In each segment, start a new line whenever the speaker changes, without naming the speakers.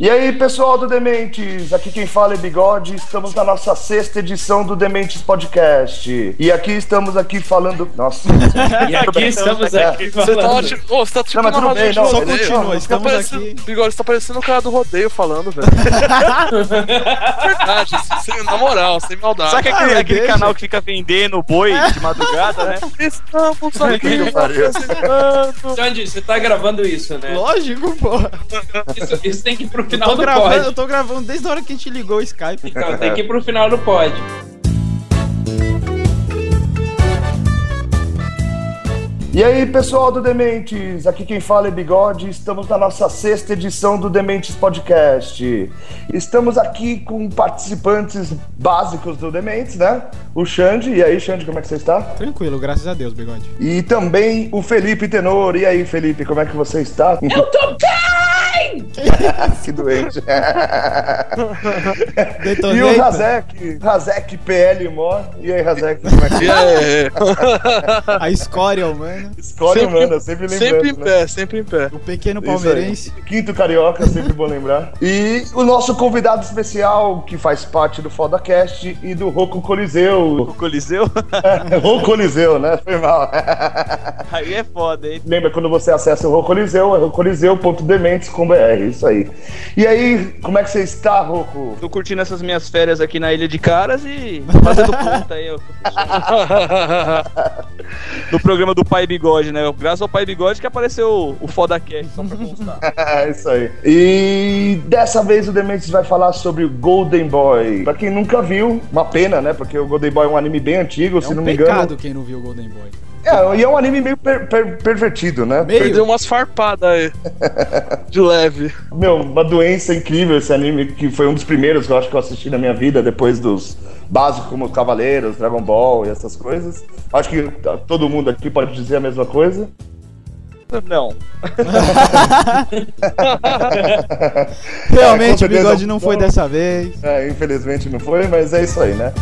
E aí, pessoal do Dementes, aqui quem fala é Bigode, estamos na nossa sexta edição do Dementes Podcast. E aqui estamos aqui falando... Nossa.
e aqui estamos aqui falando... Você tá, ótimo.
oh, você tá tipo
não, tudo bem, não,
Só continua, estamos
tá
aqui...
Bigode, você tá parecendo o cara do rodeio falando, velho. Verdade, sem, na moral, sem maldade.
Sabe aquele, ah, aquele canal que fica vendendo boi de madrugada, né?
Estamos aqui
Sandy, você tá gravando isso, né?
Lógico, porra.
Isso, isso tem que ir pro final do
gravando,
pod.
Eu tô gravando desde a hora que a gente ligou o Skype.
Então, tem que ir pro final do pod.
E aí, pessoal do Dementes, aqui quem fala é Bigode, estamos na nossa sexta edição do Dementes Podcast. Estamos aqui com participantes básicos do Dementes, né? O Xande, e aí, Xande, como é que você está?
Tranquilo, graças a Deus, Bigode.
E também o Felipe Tenor, e aí, Felipe, como é que você está?
Eu tô bem!
que doente. e o Razek, Razek PL Mó, e aí, Razek, como é que
yeah. A escória humana.
Escória sempre, humana, sempre lembrando.
Sempre em
né?
pé, sempre em pé.
O pequeno palmeirense.
Quinto carioca, sempre bom lembrar. E o nosso convidado especial, que faz parte do FodaCast e do Roco Coliseu.
O Coliseu?
É, Roco Coliseu, né? Foi mal.
Aí é foda, hein?
Lembra quando você acessa o Roco Coliseu, é rocoliseu.dementes.br, isso aí. E aí, como é que você está, Roco?
Tô curtindo essas minhas férias aqui na Ilha de Caras e fazendo conta aí. no programa do Pai Bigode, né? Graças ao Pai Bigode que apareceu o Foda Cast, só pra constar.
É isso aí. E dessa vez o Dementes vai falar sobre o Golden Boy. Pra quem nunca viu, uma pena, né? Porque o Golden Boy é um anime bem antigo,
é
se
um
não me engano.
pecado quem não viu o Golden Boy.
É, e é um anime meio per, per, pervertido, né?
Meio. Perdeu umas farpadas aí. de leve.
Meu, uma doença incrível esse anime, que foi um dos primeiros que eu acho que eu assisti na minha vida, depois dos básicos como Cavaleiros, Dragon Ball e essas coisas. Acho que todo mundo aqui pode dizer a mesma coisa.
Não. Realmente
É,
o bigode não
não
foi dessa vez.
É, infelizmente não foi, mas é isso aí, né?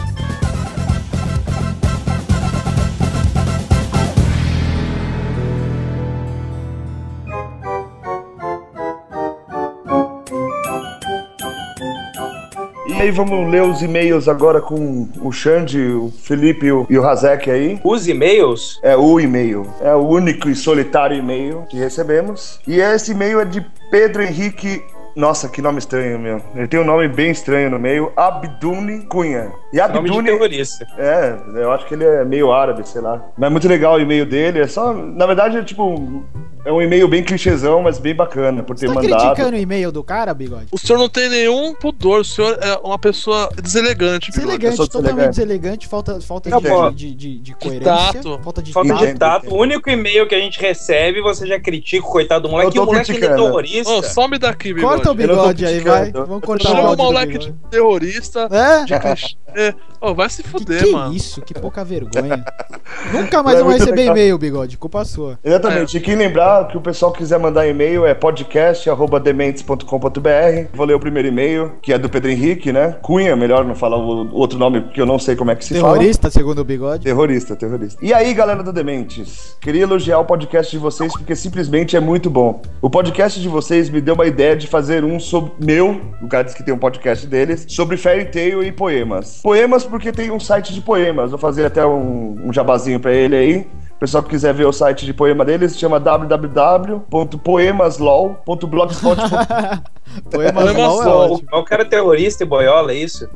E aí vamos ler os e-mails agora com o Xande, o Felipe e o, e o Razek aí.
Os e-mails?
É o e-mail. É o único e solitário e-mail que recebemos. E esse e-mail é de Pedro Henrique. Nossa, que nome estranho, meu. Ele tem um nome bem estranho no meio. Abdune Cunha. E
Nome de terrorista.
É, eu acho que ele é meio árabe, sei lá. Mas é muito legal o e-mail dele. É só. Na verdade, é tipo. É um e-mail bem clichêzão, mas bem bacana por ter
Você tá
mandado.
criticando o e-mail do cara, bigode?
O senhor não tem nenhum pudor, o senhor é uma pessoa deselegante. Bigode.
Deselegante, totalmente
deselegante.
deselegante, falta, falta de, de, de, de coerência.
tato.
Falta de
Falta
tato.
de tato. O único e-mail que a gente recebe, você já critica o coitado do moleque.
Eu
E o moleque é
criticando.
terrorista.
Ô, some daqui, bigode.
Corta o
não tô
bigode aí, vai. Vamos cortar o
Chama o
do
moleque de terrorista,
É?
de clichê. Ô, vai se
Que,
fuder,
que
mano.
isso? Que pouca vergonha. Nunca mais
É
eu vou receber
legal.
e-mail, bigode. Culpa sua.
Exatamente. E quem lembrar que o pessoal quiser mandar e-mail é podcast.dementes.com.br. Vou ler o primeiro e-mail, que é do Pedro Henrique, né? Cunha, melhor não falar o outro nome, porque eu não sei como é que se fala.
Terrorista, segundo o bigode.
Terrorista, terrorista. E aí, galera do Dementes? Queria elogiar o podcast de vocês porque simplesmente é muito bom. O podcast de vocês me deu uma ideia de fazer um sobre meu, o cara disse que tem um podcast deles, sobre fairy tale e poemas. Poemas porque tem um site de poemas. Vou fazer até um, um jabazinho pra ele aí. O pessoal que quiser ver o site de poema deles, se chama www.poemaslaw.blogspot.com.
Poemas é ótimo.
O cara é terrorista e boiola, é isso?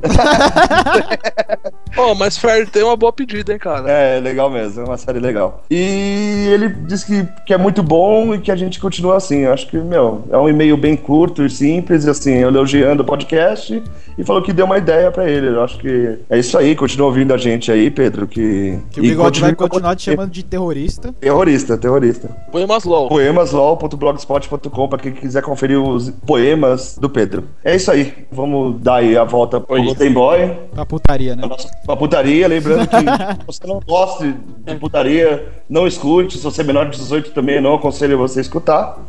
Ô, mas Fair tem uma boa pedida, hein, cara.
É, legal mesmo, é uma série legal. E ele disse que, que é muito bom e que a gente continua assim. Eu acho que, meu, é um e-mail bem curto e simples, assim, elogiando o podcast e falou que deu uma ideia pra ele. Eu acho que é isso aí, continua ouvindo a gente aí, Pedro, que...
Que o bigode vai continuar te chamando de terrorista.
Terrorista, terrorista.
Poemas LOL.
Poemaslaw.blogspot.com pra quem quiser conferir os poemas do Pedro. É isso aí, vamos dar aí a volta pro. Golden Boy.
Pra putaria, né?
Pra putaria, lembrando que se você não gosta de putaria, não escute. Se você é menor de 18 também, não aconselho você a escutar.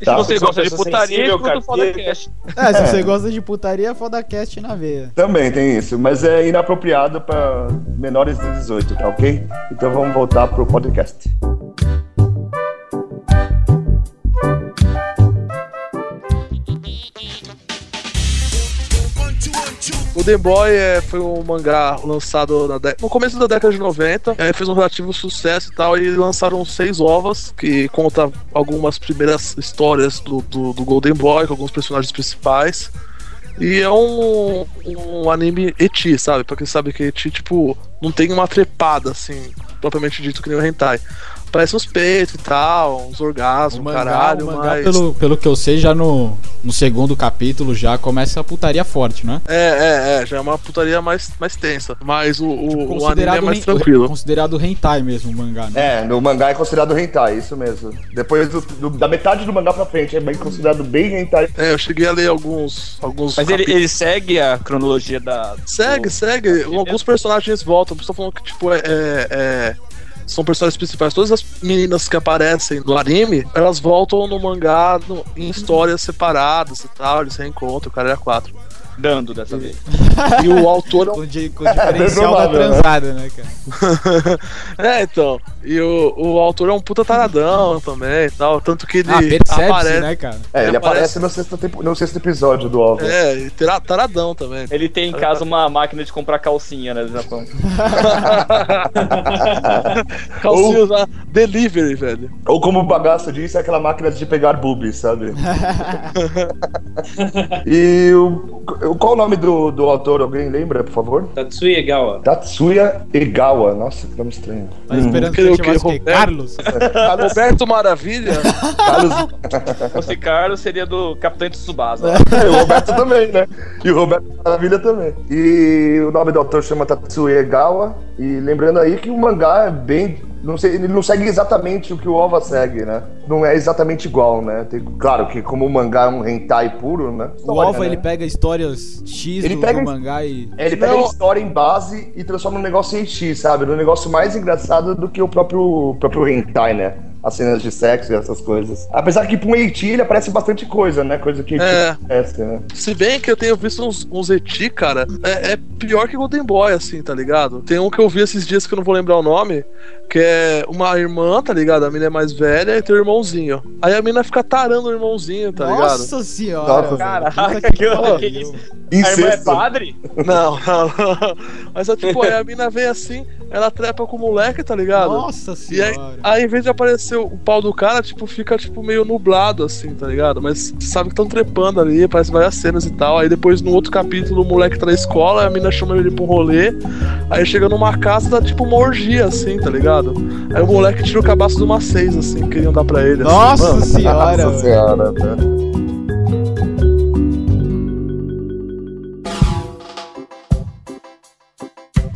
É
Tá?
um
você gosta de putaria, escuta o
Fodacast. É, se você gosta de putaria, Fodacast na veia.
Também tem isso, mas é inapropriado para menores de 18, tá ok? Então vamos voltar pro podcast.
Golden Boy é, foi um mangá lançado dé- no começo da década de 90, é, fez um relativo sucesso e tal, e lançaram seis ovas, que conta algumas primeiras histórias do, do, do Golden Boy, com alguns personagens principais. E é um, um anime eti, sabe? Pra quem sabe que eti, tipo, não tem uma trepada, assim, propriamente dito que nem o hentai. Parece uns peitos e tal, uns orgasmos,
mangá,
caralho,
mangá
mas...
pelo, pelo que eu sei, já no, no segundo capítulo já começa a putaria forte, né?
É, é, é, já é uma putaria mais, mais tensa. Mas o, o, o anime é mais tranquilo.
considerado hentai mesmo o mangá, né?
É, no mangá é considerado hentai, isso mesmo. Depois do- do- da metade do mangá pra frente é bem considerado bem hentai.
É, eu cheguei a ler alguns. alguns
Mas ele, ele segue a cronologia da.
Segue,
do-
segue. Alguns personagens voltam. Estou falando que, tipo, é. é- é- São personagens principais. Todas as meninas que aparecem no anime, elas voltam no mangá no- em histórias separadas e tal. Eles reencontram, o cara é quatro.
Dando dessa vez.
E o autor é
Com, di- com o diferencial da
provável, né?
transada, né, cara?
É, então. E o, o autor é um puta taradão também e tal. Tanto que ele
Ah,
aparece.
né, cara?
É, ele
Ele
aparece no sexto, tempo- no sexto episódio do OVA.
É, e tera- taradão também.
Ele tem em casa uma máquina de comprar calcinha, né, do Japão.
Calcinhas lá, delivery, velho.
Ou como o bagaço disse, é aquela máquina de pegar boobies, sabe? e o- qual o nome do, do autor? Alguém lembra, por favor?
Tatsuya Egawa.
Tatsuya Egawa. Nossa, que nome estranho.
Tá esperando que
Hum.
ele
O
chamasse
que,
o quê?
Roberto?
Carlos?
Carlos,
Roberto Maravilha.
Carlos,
Fosse Carlos, seria do Capitão Tsubasa.
É, o Roberto também, né? E o Roberto Maravilha também. E o nome do autor chama Tatsuya Egawa. E lembrando aí que o mangá é bem. Não sei, ele não segue exatamente o que o OVA segue, né? Não é exatamente igual, né? Tem- claro que como o mangá é um hentai puro, né?
O OVA,
né?
ele pega histórias X
Ele
do,
pega-
do mangá e...
É, ele pega
Não.
a história em base e transforma num negócio em X, sabe? Num negócio mais engraçado do que o próprio, o próprio hentai, né? As cenas de sexo e essas coisas. Apesar que pra um Eiti ele aparece bastante coisa, né? Coisa que
É.
aparece, né?
Se bem que eu tenho visto uns, uns eti, cara, é, é pior que Golden Boy, assim, tá ligado? Tem um que eu vi esses dias que eu não vou lembrar o nome, que é uma irmã, tá ligado? A mina é mais velha e tem um irmãozinho. Aí a mina fica tarando o irmãozinho, tá ligado?
Nossa senhora!
Nossa,
caraca,
que
isso? A irmã é padre?
Não, não, não. Mas é tipo, aí a mina vem assim, ela trepa com o moleque, tá ligado?
Nossa
E aí,
senhora!
aí, em vez de aparecer o pau do cara, tipo, fica, tipo, meio nublado, assim, tá ligado? Mas você sabe que estão trepando ali, aparece várias cenas e tal. Aí depois, no outro capítulo, o moleque tá na escola, a mina chama ele pra um rolê. Aí chega numa casa, dá tipo uma orgia, assim, tá ligado? Aí o moleque tira o cabaço de uma seis, assim, que queriam dar pra ele. assim.
Nossa
Mano,
senhora!
Nossa senhora, velho.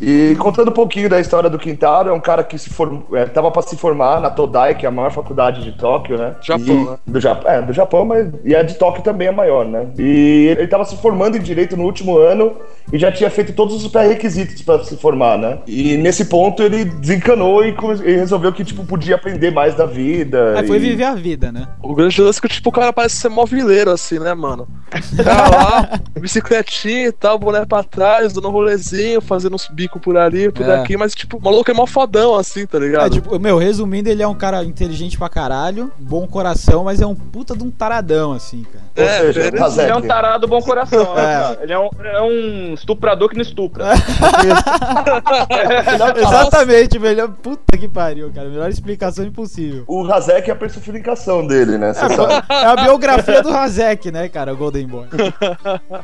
E contando um pouquinho da história do Quintaro, é um cara que se form... é, tava para se formar na Todai, que é a maior faculdade de Tóquio, né?
Japão,
E-
né?
Do Japão, é, do Japão, mas e a de Tóquio também é maior, né? E ele tava se formando em direito no último ano e já tinha feito todos os pré-requisitos para se formar, né? E nesse ponto ele desencanou e, e resolveu que tipo podia aprender mais da vida.
Foi
e-
viver a vida, né?
O grande lance é que, tipo, o cara parece ser mó vileiro, assim, né, mano? Cara lá, bicicletinha e tal, boné pra trás, dando um rolezinho, fazendo uns bicos por ali, por
É.
aqui, mas, tipo, o maluco é mó fodão, assim, tá
É,
ligado?
tipo, meu, resumindo, ele é um cara inteligente pra caralho, bom coração, mas é um puta de um taradão, assim, cara.
É,
seja. Hazek.
Ele é um tarado bom coração, né,
É.
cara? Ele é um, é um estuprador que não estupra.
Exatamente, melhor. Puta que pariu, cara. Melhor explicação impossível.
O Hazek é a personificação dele, né?
É a biografia do Hazek, né, cara? O Golden Boy.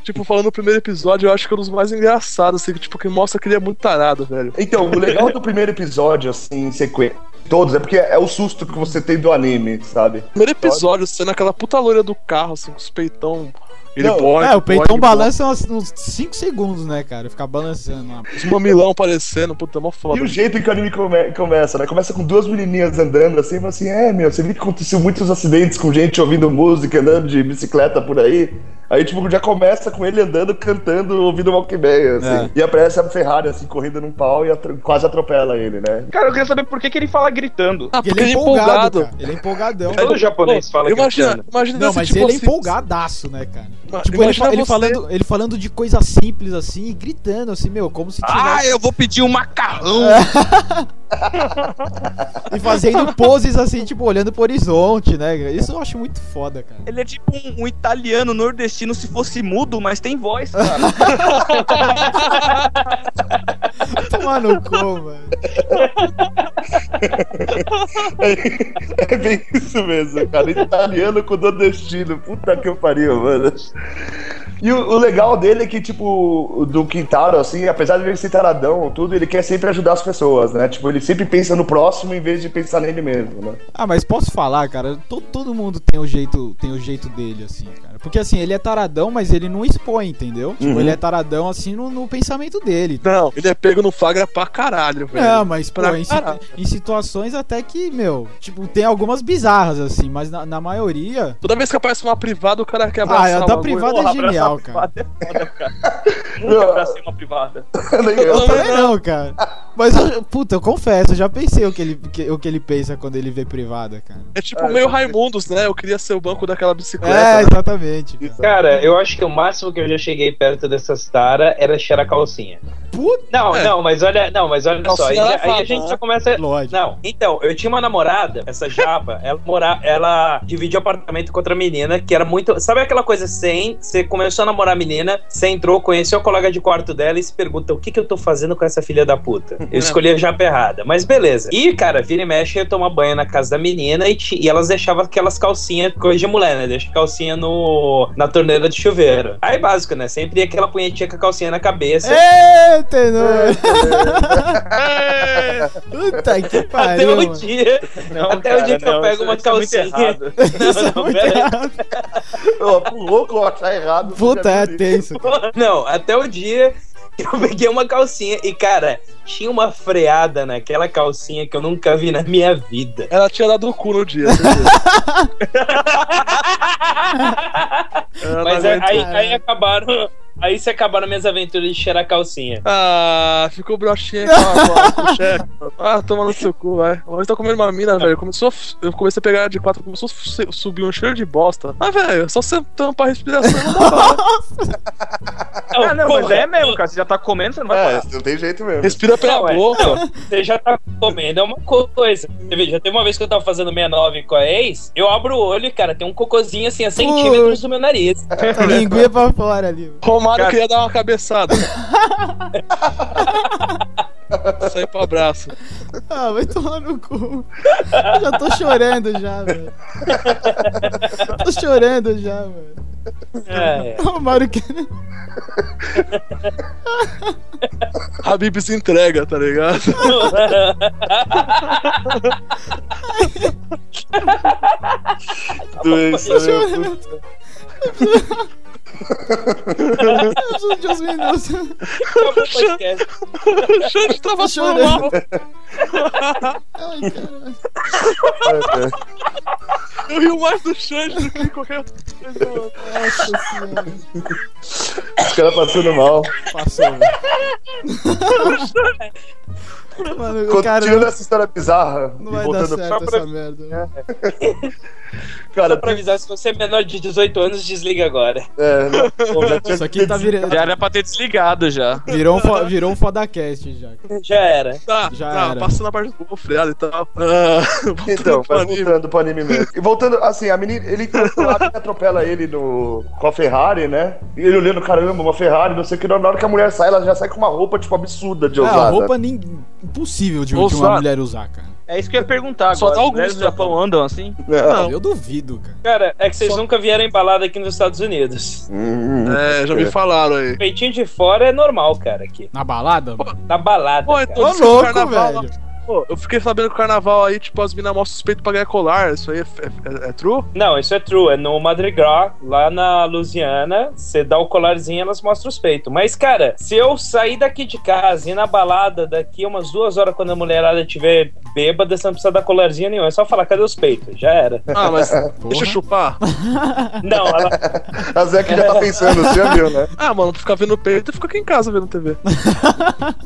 Tipo, falando no primeiro episódio, eu acho que é um dos mais engraçados, assim, que, tipo, que mostra que ele é muito tarado, velho.
Então, o legal do primeiro episódio, assim, em sequência, todos, é porque é o susto que você tem do anime, sabe?
Primeiro episódio, sendo aquela puta loira do carro, assim, com os peitão. Ele
Não,
boy,
É, o peitão
boy,
balança uns- uns 5 segundos, né, cara? Ficar balançando lá.
Os mamilão aparecendo, puta, é mó foda.
E o jeito que o anime come- começa, né? Começa com duas menininhas andando assim, e fala assim, é, meu, você viu que aconteceu muitos acidentes com gente ouvindo música, andando de bicicleta por aí? Aí, tipo, já começa com ele andando, cantando, ouvindo Walkman, assim.
É.
E aparece a Ferrari, assim, correndo num pau e atro- quase atropela ele, né?
Cara, eu queria saber por que, que ele fala gritando.
Ah,
Porque
porque
ele é empolgado, cara. Ele é empolgadão.
Todo japonês fala
Imagina,
gritando.
imagina
Não, mas
tipo,
ele é
assim,
empolgadaço, né, cara?
ima-
Tipo, ele, ele falando, ele falando de coisa simples assim e gritando, assim, meu, como se tivesse.
Ah, eu vou pedir um macarrão.
E fazendo poses assim, tipo, olhando pro horizonte, né? Isso eu acho muito foda, cara.
Ele é tipo um, um italiano nordestino se fosse mudo, mas tem voz, cara.
Tomar no cu, mano.
É, é bem isso mesmo, cara. Italiano com nordestino. Puta que eu pariu, mano. E o, o legal dele é que, tipo, do Quintaro, assim, apesar de ele ser taradão, tudo, ele quer sempre ajudar as pessoas, né? Tipo, ele sempre pensa no próximo em vez de pensar nele mesmo, né?
Ah, mas posso falar, cara? To- todo mundo tem o jeito, tem o jeito dele, assim, cara. Porque assim, ele é taradão, mas ele não expõe, entendeu? Tipo,
Uhum.
ele é taradão assim no, no pensamento dele.
Não, ele é pego no flagra pra caralho, velho.
Não, mas pô, em, em situações até que, meu, tipo, tem algumas bizarras, assim, mas na, na maioria.
Toda vez que aparece uma privada, o cara quer
Ah,
abraçar
a
o
da privada é genial, cara.
privada é foda, cara.
Não.
Nunca abracei uma privada.
Eu também não, cara. Mas, eu, puta, eu confesso, eu já pensei o que ele, que- o que ele pensa quando ele vê privada, cara.
É tipo
Ah,
meio Raimundos, né? Eu queria ser o banco daquela bicicleta.
É, exatamente. Cara.
Cara, eu acho que o máximo que eu já cheguei perto dessas tara era cheirar calcinha.
Puta,
Não,
É.
não, mas olha, não, mas olha só, aí, aí a gente
né?
já começa.
lógico.
Não, então, eu tinha uma namorada, essa japa, ela mora, ela dividia apartamento com outra menina, que era muito. Sabe aquela coisa sem? Você começou a namorar a menina, você entrou, conheceu o colega de quarto dela e se pergunta: o que, que eu tô fazendo com essa filha da puta? Eu escolhi a japa errada. Mas beleza. E, cara, vira e mexe, eu ia tomar banho na casa da menina e, e elas deixavam aquelas calcinhas, coisa de mulher, né? Deixa calcinha no, na torneira de chuveiro. Aí, básico, né? Sempre aquela punhetinha com a calcinha na cabeça.
Eita, não. Puta que
Até
pariu.
o
mano.
dia.
Não,
Até o dia que eu pego uma
isso é muito
calcinha.
errado.
É
Não,
muito
pera aí.
errado.
Louco achar errado.
Puta, é tenso. cara.
Não, até o dia que eu peguei uma calcinha e, cara, tinha uma freada naquela calcinha que eu nunca vi na minha vida.
Ela tinha dado o cu no dia.
Mas
não
aí, aí acabaram. Aí se acabaram minhas aventuras de cheirar calcinha.
Ah, ficou broxinha com. Ah, toma no seu cu, vai. Hoje tá comendo uma mina, velho. Começou, eu comecei a pegar de quatro, começou a subir um cheiro de bosta. Ah, velho, só você tampar a respiração não dá?
Ah, não, mas é mesmo, cara. Você já tá comendo, você não vai
É, não tem jeito mesmo.
Respira pela
Não, é.
boca.
Você já tá comendo, é uma coisa. Você vê, já tem uma vez que eu tava fazendo 69 com a ex, eu abro o olho e, cara, tem um cocôzinho assim a centímetros do meu nariz.
Linguinha pra fora ali.
Cara-
queria dar uma cabeçada. Sai pro abraço.
Ah, vai tomar no cu. Eu já tô chorando já, velho. Tô chorando já, velho.
É.
O Mário que.
Habib se entrega, tá ligado?
Doença,
Tô
né?
chorando. Eu preciso de uns minutos.
Acabou o
Xande tava
Tô
passando
chorando.
mal.
Ai, caralho.
Eu rio mais do Xande do que qualquer pessoa.
Nossa senhora.
Os caras passando mal.
Passou, velho. Mano, o cara
Continuando
não,
essa história bizarra.
não vai dar certo
pra-
essa merda. né?
Cara,
Só pra avisar, se você é menor de 18 anos, desliga agora.
é, não, pô, já tinha
Isso aqui tá virando.
Já era pra ter desligado já.
Virou um, fo- virou um fodacast já.
Já era.
Tá,
Já
tá,
era.
passando a parte do freado e tal. Ah,
Então, mas
anime.
voltando pro anime mesmo. E voltando, assim, a menina, ele atropela ele no, com a Ferrari, né? E ele olhando, caramba, uma Ferrari, não sei o que. Na hora que a mulher sai, ela já sai com uma roupa, tipo, absurda de
Ah,
ousada.
roupa nem, impossível de, de uma mulher usar, cara.
É isso que eu ia perguntar
Só
agora. mulheres
gosto,
do Japão andam assim?
Não.
Eu duvido, cara.
Cara, é que vocês nunca vieram embalada aqui nos Estados Unidos.
Hum.
É, já me falaram aí.
Peitinho de fora é normal, cara, aqui.
Na balada?
Na balada.
Pô,
cara.
então
Ô,
diz que o
louco,
carnaval-
velho.
Pô, eu fiquei sabendo que o carnaval aí, tipo, as minas mostram suspeito pra ganhar colar. Isso aí é, é, é- é true?
Não, isso é true. É no Madre Gras, lá na Louisiana. Você dá o colarzinho elas mostram os peitos. Mas, cara, se eu sair daqui de casa e ir na balada daqui umas duas horas quando a mulherada estiver bêbada, você não precisa dar colarzinho nenhum. É só falar, cadê os peitos? Já era.
Ah, mas deixa eu chupar.
Não, ela.
A Zé que já tá pensando, você já viu, né?
Ah, mano, ficar vendo peito e fica aqui em casa vendo TV.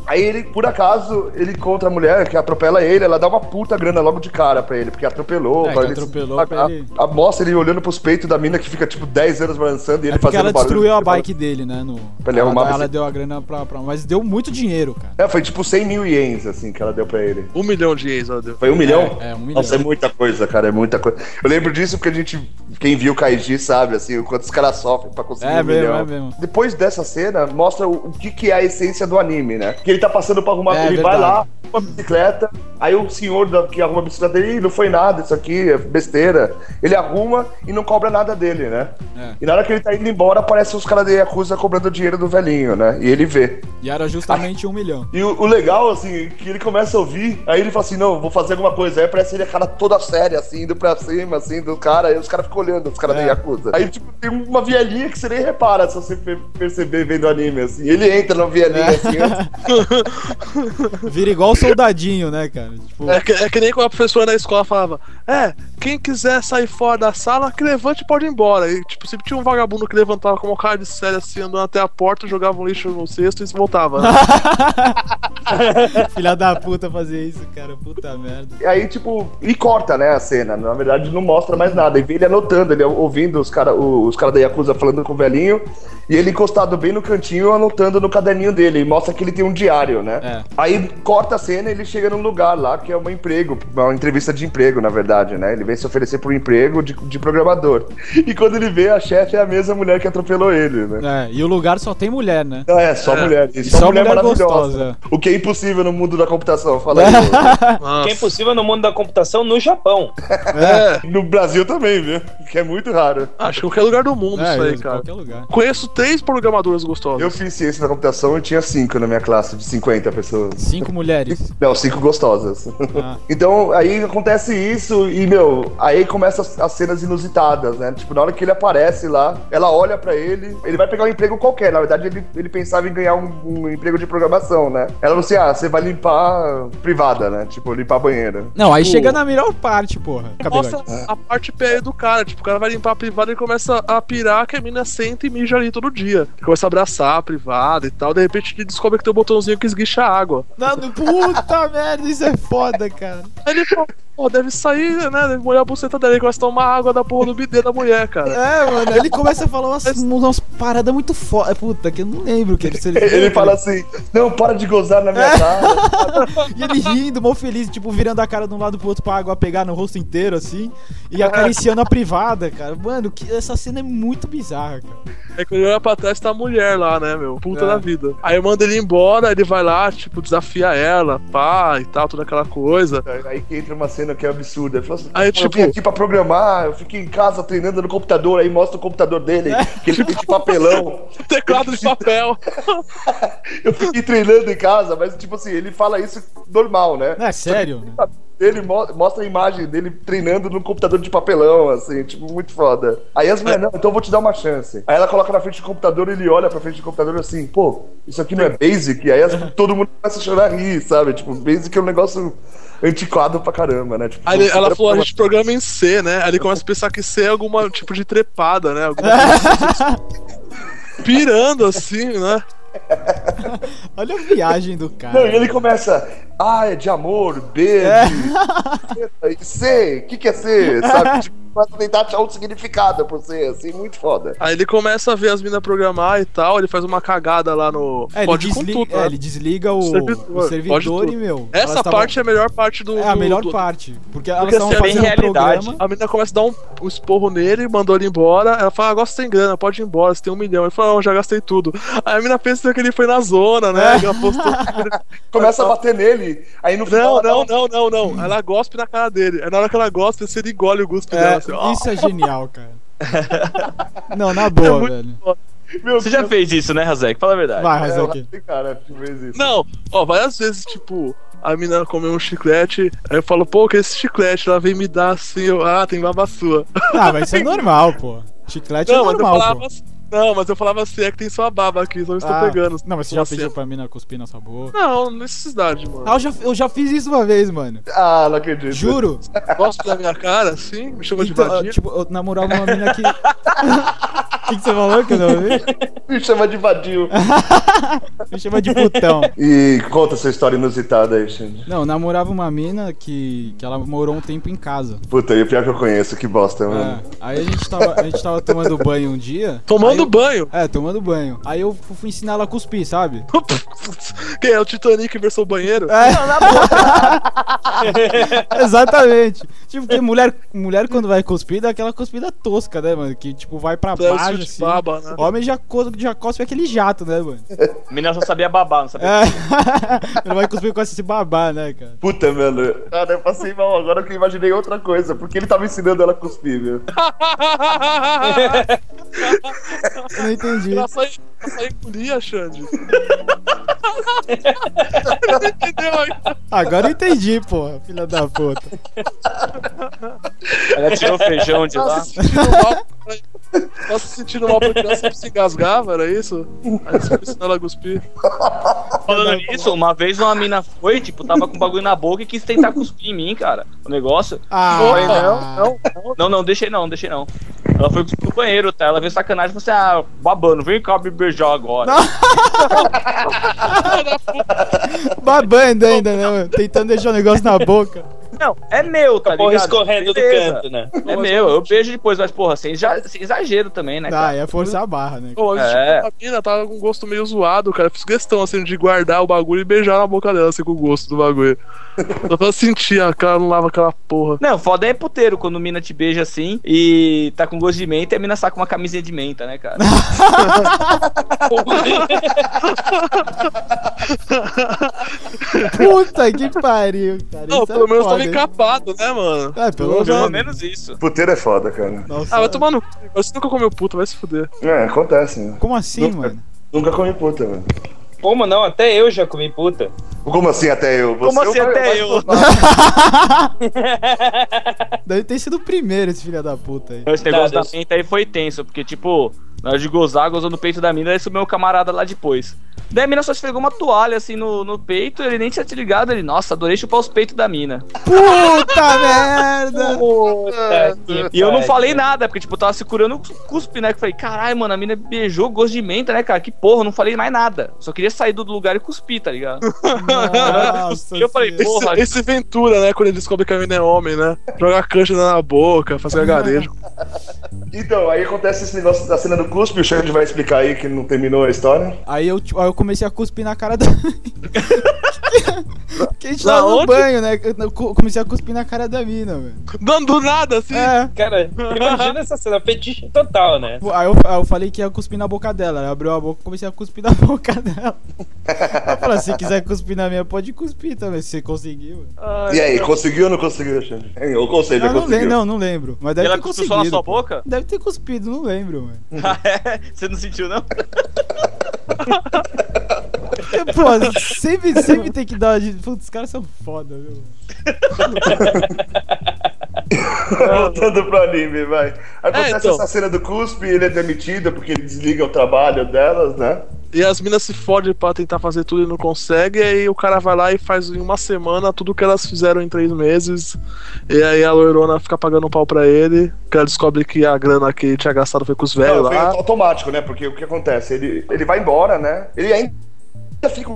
Aí ele, por acaso, ele encontra a mulher que atropelou atropela ele, ela dá uma puta grana logo de cara pra ele, porque atropelou.
É,
pra
que
ele
atropelou
pagar.
pra ele-
A, mostra ele olhando pros peitos da mina que fica tipo 10 anos balançando e ele
É
fazendo
ela
barulho.
destruiu a bike dele, né? No...
Pra ele
ela,
arrumar a
ela deu a grana pra, pra. Mas deu muito dinheiro, cara.
É, foi tipo 100 mil ienes, assim, que ela deu pra ele.
Um milhão de ienes, ela deu.
Foi um milhão?
É, um milhão.
Nossa, é muita coisa, cara, é muita coisa. Eu lembro disso porque a gente, quem viu o Kaiji sabe, assim, o quanto os caras sofrem pra conseguir
É
um
mesmo,
milhão.
é mesmo.
Depois dessa cena, mostra o, o que, que é a essência do anime, né? Que ele tá passando pra arrumar,
É,
ele vai
verdade.
lá, uma bicicleta, aí o senhor da- que arruma a bicicleta dele, "Ih, não foi nada, isso aqui é besteira. Ele arruma e não cobra nada dele, né?
É.
E na hora que ele tá indo embora, aparece os caras da Yakuza cobrando dinheiro do velhinho, né? E ele vê.
E era justamente um milhão.
E o, o legal, assim, que ele começa a ouvir, aí ele fala assim, não, vou fazer alguma coisa. Aí aparece ele a cara toda séria, assim, indo pra cima, assim, do cara, aí os caras ficam olhando, os caras
É.
da Yakuza. Aí, tipo, tem uma vielinha que você nem repara se você per- perceber vendo o anime, assim. Ele entra na vielinha,
É.
assim, antes-
Vira igual soldadinho, né, cara? Tipo,
É que, é que nem quando a professora na escola falava: É, quem quiser sair fora da sala, que levante e pode ir embora. E, tipo, sempre tinha um vagabundo que levantava com uma cara de sério assim, andando até a porta, jogava um lixo no cesto e voltava. né?
filha da puta fazer isso, cara. Puta merda.
E aí, tipo, e corta, né, a cena. Na verdade, não mostra mais nada. E vê ele anotando, ele ouvindo os caras os cara da Yakuza falando com o velhinho, e ele encostado bem no cantinho, anotando no caderninho dele. E mostra que ele tem um diário, né?
É.
Aí corta a cena e ele chega num lugar lá que é um emprego, uma entrevista de emprego, na verdade, né? Ele vem se oferecer por um emprego de, de programador. E quando ele vê, a chefe é a mesma mulher que atropelou ele, né?
É, e o lugar só tem mulher, né?
Não, é, só mulher. E
E
só,
só
mulher,
mulher
maravilhosa.
gostosa.
O que é impossível no mundo da computação, fala aí.
Nossa.
Que é impossível no mundo da computação no Japão.
É,
no Brasil também, viu? Que é muito raro.
acho que qualquer lugar do mundo
É,
isso aí,
em
cara.
qualquer lugar.
Conheço três programadoras gostosas.
Eu fiz ciência da computação e tinha cinco na minha classe, de 50 pessoas.
Cinco mulheres.
Não, cinco gostosas.
Ah.
Então, aí acontece isso e, meu, aí começam as, as cenas inusitadas, né? Tipo, na hora que ele aparece lá, ela olha pra ele, ele vai pegar um emprego qualquer. Na verdade, ele, ele pensava em ganhar um, um emprego de programação, né? Ela falou assim: ah, você vai limpar privada, né? Tipo, limpar banheira.
Não, aí
Tipo,
chega na melhor parte, porra.
Mostra
Cabelete.
a parte PE do cara, tipo, o cara vai limpar a privada e começa a pirar que a mina senta e mija ali todo dia. Começa a abraçar a privada e tal, de repente ele descobre que tem um botãozinho que esguicha água.
Não, puta merda, isso é foda, cara.
Aí ele fala, pô, deve sair, né? Deve molhar a buceta dele, ele começa a tomar água da porra do bidê da mulher, cara.
É, mano, ele começa a falar umas, umas paradas muito foda. Puta, que eu não lembro que ele se
Ele fala assim: não, para de gozar na minha cara.
E ele rindo, mó feliz, tipo, virando a cara de um lado pro outro pra água pegar no rosto inteiro, assim. E acariciando a privada, cara. Mano, que, essa cena é muito bizarra, cara.
Aí quando ele olha pra trás tá a mulher lá, né, meu? Puta
É.
da vida. Aí manda ele embora, ele vai lá, tipo, desafia ela, pá, e tal, toda aquela coisa.
Aí que entra uma cena que é absurda. Ele fala assim,
Aí,
"Pô, eu
tipo-
vim aqui pra programar, eu fiquei em casa treinando no computador, aí mostra o computador dele, que ele tem de papelão.
Teclado de papel.
Eu fiquei treinando em casa, mas tipo assim, ele fala isso normal, né?
É sério, né?
Ele mo- mostra a imagem dele treinando no computador de papelão, assim, tipo, muito foda. Aí as mulheres, não, então eu vou te dar uma chance. Aí ela coloca na frente do computador ele olha pra frente do computador assim, pô, isso aqui não é basic? E aí as- todo mundo começa a chorar e rir, sabe? Tipo, basic é um negócio antiquado pra caramba, né? Tipo,
Aí ela falou, a gente programa em C, né? Aí ele começa a pensar que C é algum tipo de trepada, né? Alguma coisa assim. Pirando assim, né?
Olha a viagem do
Não, e
cara.
ele começa, ah, é de amor, B, de... e C, o que que é C, sabe? Tipo, começa a tentar achar um significado por C, assim, muito foda.
Aí ele começa a ver as minas programar e tal, ele faz uma cagada lá no.
É, ele,
Pode com
desliga,
tudo,
é,
né?
ele desliga o,
Servidor,
o servidor e, meu.
Essa parte é a melhor parte do.
é a melhor
do-
parte. Porque elas
Porque,
estavam
assim, é bem
fazendo o
realidade.
programa.
A menina começa a dar um, um esporro nele, mandou ele embora. Ela fala: Agora você tem grana, pode ir embora, você tem um milhão. Ele fala: Não, já gastei tudo. Aí a menina pensa que ele foi na zona, né?
É.
Que ela postou-
Começa a bater nele, aí no final...
Não, não, não, não, não. Ela gospe na cara dele. Aí na hora que ela gospe, você engole o guspe
É,
dela. Assim,
isso é genial, cara. Não, na boa,
muito
velho.
Meu
Você já fez isso, né, Razek? Fala a verdade.
Vai,
é,
mas é
cara fez isso.
Não, ó, várias vezes, tipo, a menina comeu um chiclete, aí eu falo, pô, que é esse chiclete? Ela vem me dar assim, eu, ah, tem baba sua.
Ah, mas isso é normal, pô. Chiclete
Não,
é
mas eu
normal,
falava
pô.
Não, mas eu falava assim, é que tem sua baba aqui, só estou
Ah,
pegando.
Não, mas você já
Você-
pediu pra mina cuspir na sua boca?
Não, necessidade, mano.
Ah, eu já, eu já fiz isso uma vez, mano.
Ah, não acredito.
Juro.
Gosto da minha cara, assim, me chama de
Então,
vadinho.
tipo, eu namorava uma mina que. O que, que você falou que eu não ouvi?
Me chama de vadio.
Me chama de putão.
E conta essa história inusitada aí, Xande.
Não, eu namorava uma mina que, que ela morou um tempo em casa.
Puta, e o pior que eu conheço, que bosta,
É,
mano.
aí a gente, tava, a gente tava tomando banho um dia.
Tomando
eu-
banho.
É, tomando banho. Aí eu fui ensinar ela a cuspir, sabe?
Quem é o Titanic versão banheiro?
É. Exatamente. Tipo, porque mulher, mulher quando vai cuspir dá aquela cuspida tosca, né, mano? Que tipo vai pra baixo
de
assim.
baba, né?
Homem já, já cospe aquele jato, né, mano?
Menina só sabia babar, não sabia.
É. Não vai cuspir com esse babá, né, cara?
Puta, mano. Cara, eu passei mal agora que eu imaginei outra coisa. Porque ele tava ensinando ela a cuspir, meu.
Eu não entendi.
Ela sai, ela sai engolia, Xande. Entendeu aí?
Agora eu entendi, porra, filha da puta.
Ela tirou feijão de lá.
Se sentindo mal. Tava se sentindo mal porque ela sempre se engasgava, era isso? Aí você ensinou ela a cuspir.
Falando nisso, uma vez uma mina foi, tipo, tava com bagulho na boca e quis tentar cuspir em mim, cara. O negócio.
Ah,
Foi, não, não, não. Não, não, deixei não, deixei não. Ela foi pro banheiro, tá? Ela veio sacanagem e falou assim: ah, babando, vem cá me beijar agora.
Babando ainda, né, mano? Tentando deixar o negócio na boca.
Não, é meu, tá
porra
ligado?
escorrendo do
Beleza.
canto, né?
É meu, eu beijo depois, mas porra, sem, exa- sem exagero também, né,
Ah,
cara?
é forçar a barra, né?
Pô,
É.
tipo, a mina tava com um gosto meio zoado, cara. Eu fiz questão, assim, de guardar o bagulho e beijar na boca dela, assim, com o gosto do bagulho. Só pra sentir, a cara não lava aquela porra.
Não, foda é puteiro quando mina te beija assim e tá com gosto de menta e a mina saca uma camisinha de menta, né, cara?
Puta que pariu, cara.
Não,
Isso
pelo
é
menos
foda,
tava
hein?
encapado, né, mano?
É, pelo
Pelo
menos.
isso.
Puteiro é foda, cara.
Nossa,
Ah, vai tomar no cu. Você nunca comeu puta, vai se fuder.
É, acontece, né?
Como assim,
Nunca-
mano?
Nunca comi puta, mano.
Como não? Até eu já comi puta.
Como assim até eu? Você
Como assim
vai-
até
vai-
eu?
Deve ter sido o primeiro esse filho da puta aí.
Esse negócio
Tá,
da menta aí foi tenso, porque, tipo, na hora de gozar, gozou no peito da mina, aí subiu meu camarada lá depois. Daí a mina só esfregou uma toalha assim no, no peito, ele nem tinha te ligado, ele, nossa, adorei chupar os peitos da mina.
Puta merda!
Puta que
E eu não falei nada, porque, tipo, eu tava segurando o cuspe, né? Que eu falei, caralho, mano, a mina beijou gosto de menta, né, cara? Que porra, eu não falei mais nada. Só queria sair do lugar e cuspir, tá ligado?
Nossa,
E eu falei, porra,
Esse, esse Ventura, né, quando ele descobre que a mina é homem, né? Joga a cancha na boca, faz gargarejo.
Então, aí acontece esse negócio da cena do cuspe, o Xande vai explicar aí que não terminou a história.
Aí eu, tipo, aí eu comecei a cuspir na cara da. que a gente tava no banho, né? Eu co- comecei a cuspir na cara da mina, velho.
Dando do nada, assim.
É.
Cara, imagina essa cena, fetiche total, né?
Aí eu, aí eu falei que ia cuspir na boca dela. Ela abriu a boca e comecei a cuspir na boca dela. Eu falei, se quiser cuspir na minha, pode cuspir também, se você conseguiu.
E aí, conseguiu ou não conseguiu, Xande?
Eu não,
conseguiu.
não, não lembro. Mas deve
ela
ter
cuspiu
conseguido.
só na sua
pô.
boca?
Deve ter cuspido, não lembro, mano.
Ah, é? Você não sentiu, não?
Pô, sempre, sempre tem que dar. de- Putz, os caras são foda, viu?
Voltando pro anime, vai. Acontece
É, então.
essa cena do cuspe, ele é demitido porque ele desliga o trabalho delas, né?
E as minas se fodem pra tentar fazer tudo e não consegue. E aí o cara vai lá e faz em uma semana tudo que elas fizeram em três meses. E aí a loirona fica pagando um pau pra ele. Que ela descobre que a grana que ele tinha gastado foi com os velhos lá.
automático, né? Porque o que acontece? Ele, ele vai embora, né? Ele ainda fica,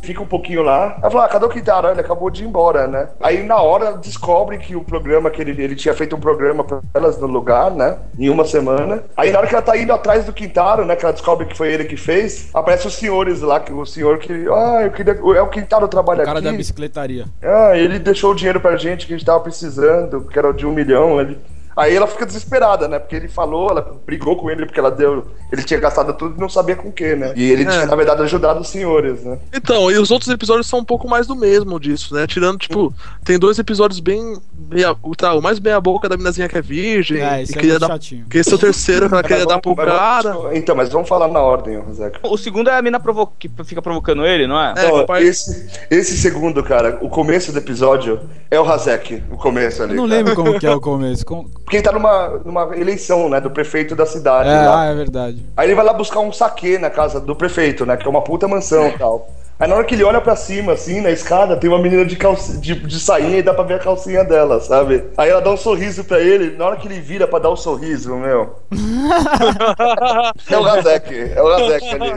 fica um pouquinho lá. Aí fala, ah, cadê o Quintaro? Ele acabou de ir embora, né? Aí na hora descobre que o programa, que ele, ele tinha feito um programa pra elas no lugar, né? Em uma semana. Aí na hora que ela tá indo atrás do Quintaro, né? Que ela descobre que foi ele que fez, aparece os senhores lá, que o senhor que. Ah, eu queria. É o Quintaro trabalha
O cara
aqui.
da bicicletaria.
Ah, ele deixou o dinheiro pra gente que a gente tava precisando, que era de um milhão. Ele... Aí ela fica desesperada, né? Porque ele falou, ela brigou com ele porque ela deu. Ele tinha gastado tudo e não sabia com o que, né? E ele tinha, na verdade, ajudado os senhores, né?
Então, e os outros episódios são um pouco mais do mesmo disso, né? Tirando, tipo, tem dois episódios bem. meia- o, tá, o mais bem a boca da minazinha que é virgem.
É,
e
esse é
queria
muito
dar.
chatinho.
Que esse é o terceiro que ela queria dar pro cara.
vamos- Então, mas vamos falar na ordem, ô, Zeca.
O segundo é a mina provo que fica provocando ele, não é?
É,
Não,
pai-
esse, esse segundo, cara, o começo do episódio é o Hazek, o começo ali.
Eu não
cara.
lembro como que é o começo. Com-
Porque ele tá numa, numa eleição, né, do prefeito da cidade.
É,
lá.
ah, é verdade.
Aí ele vai lá buscar um saque na casa do prefeito, né? Que é uma puta mansão e tal. Aí na hora que ele olha pra cima, assim, na escada, tem uma menina de, calci... de, de sainha e dá pra ver a calcinha dela, sabe? Aí ela dá um sorriso pra ele, na hora que ele vira pra dar o um sorriso, meu. é o Razek, é o Razek ali.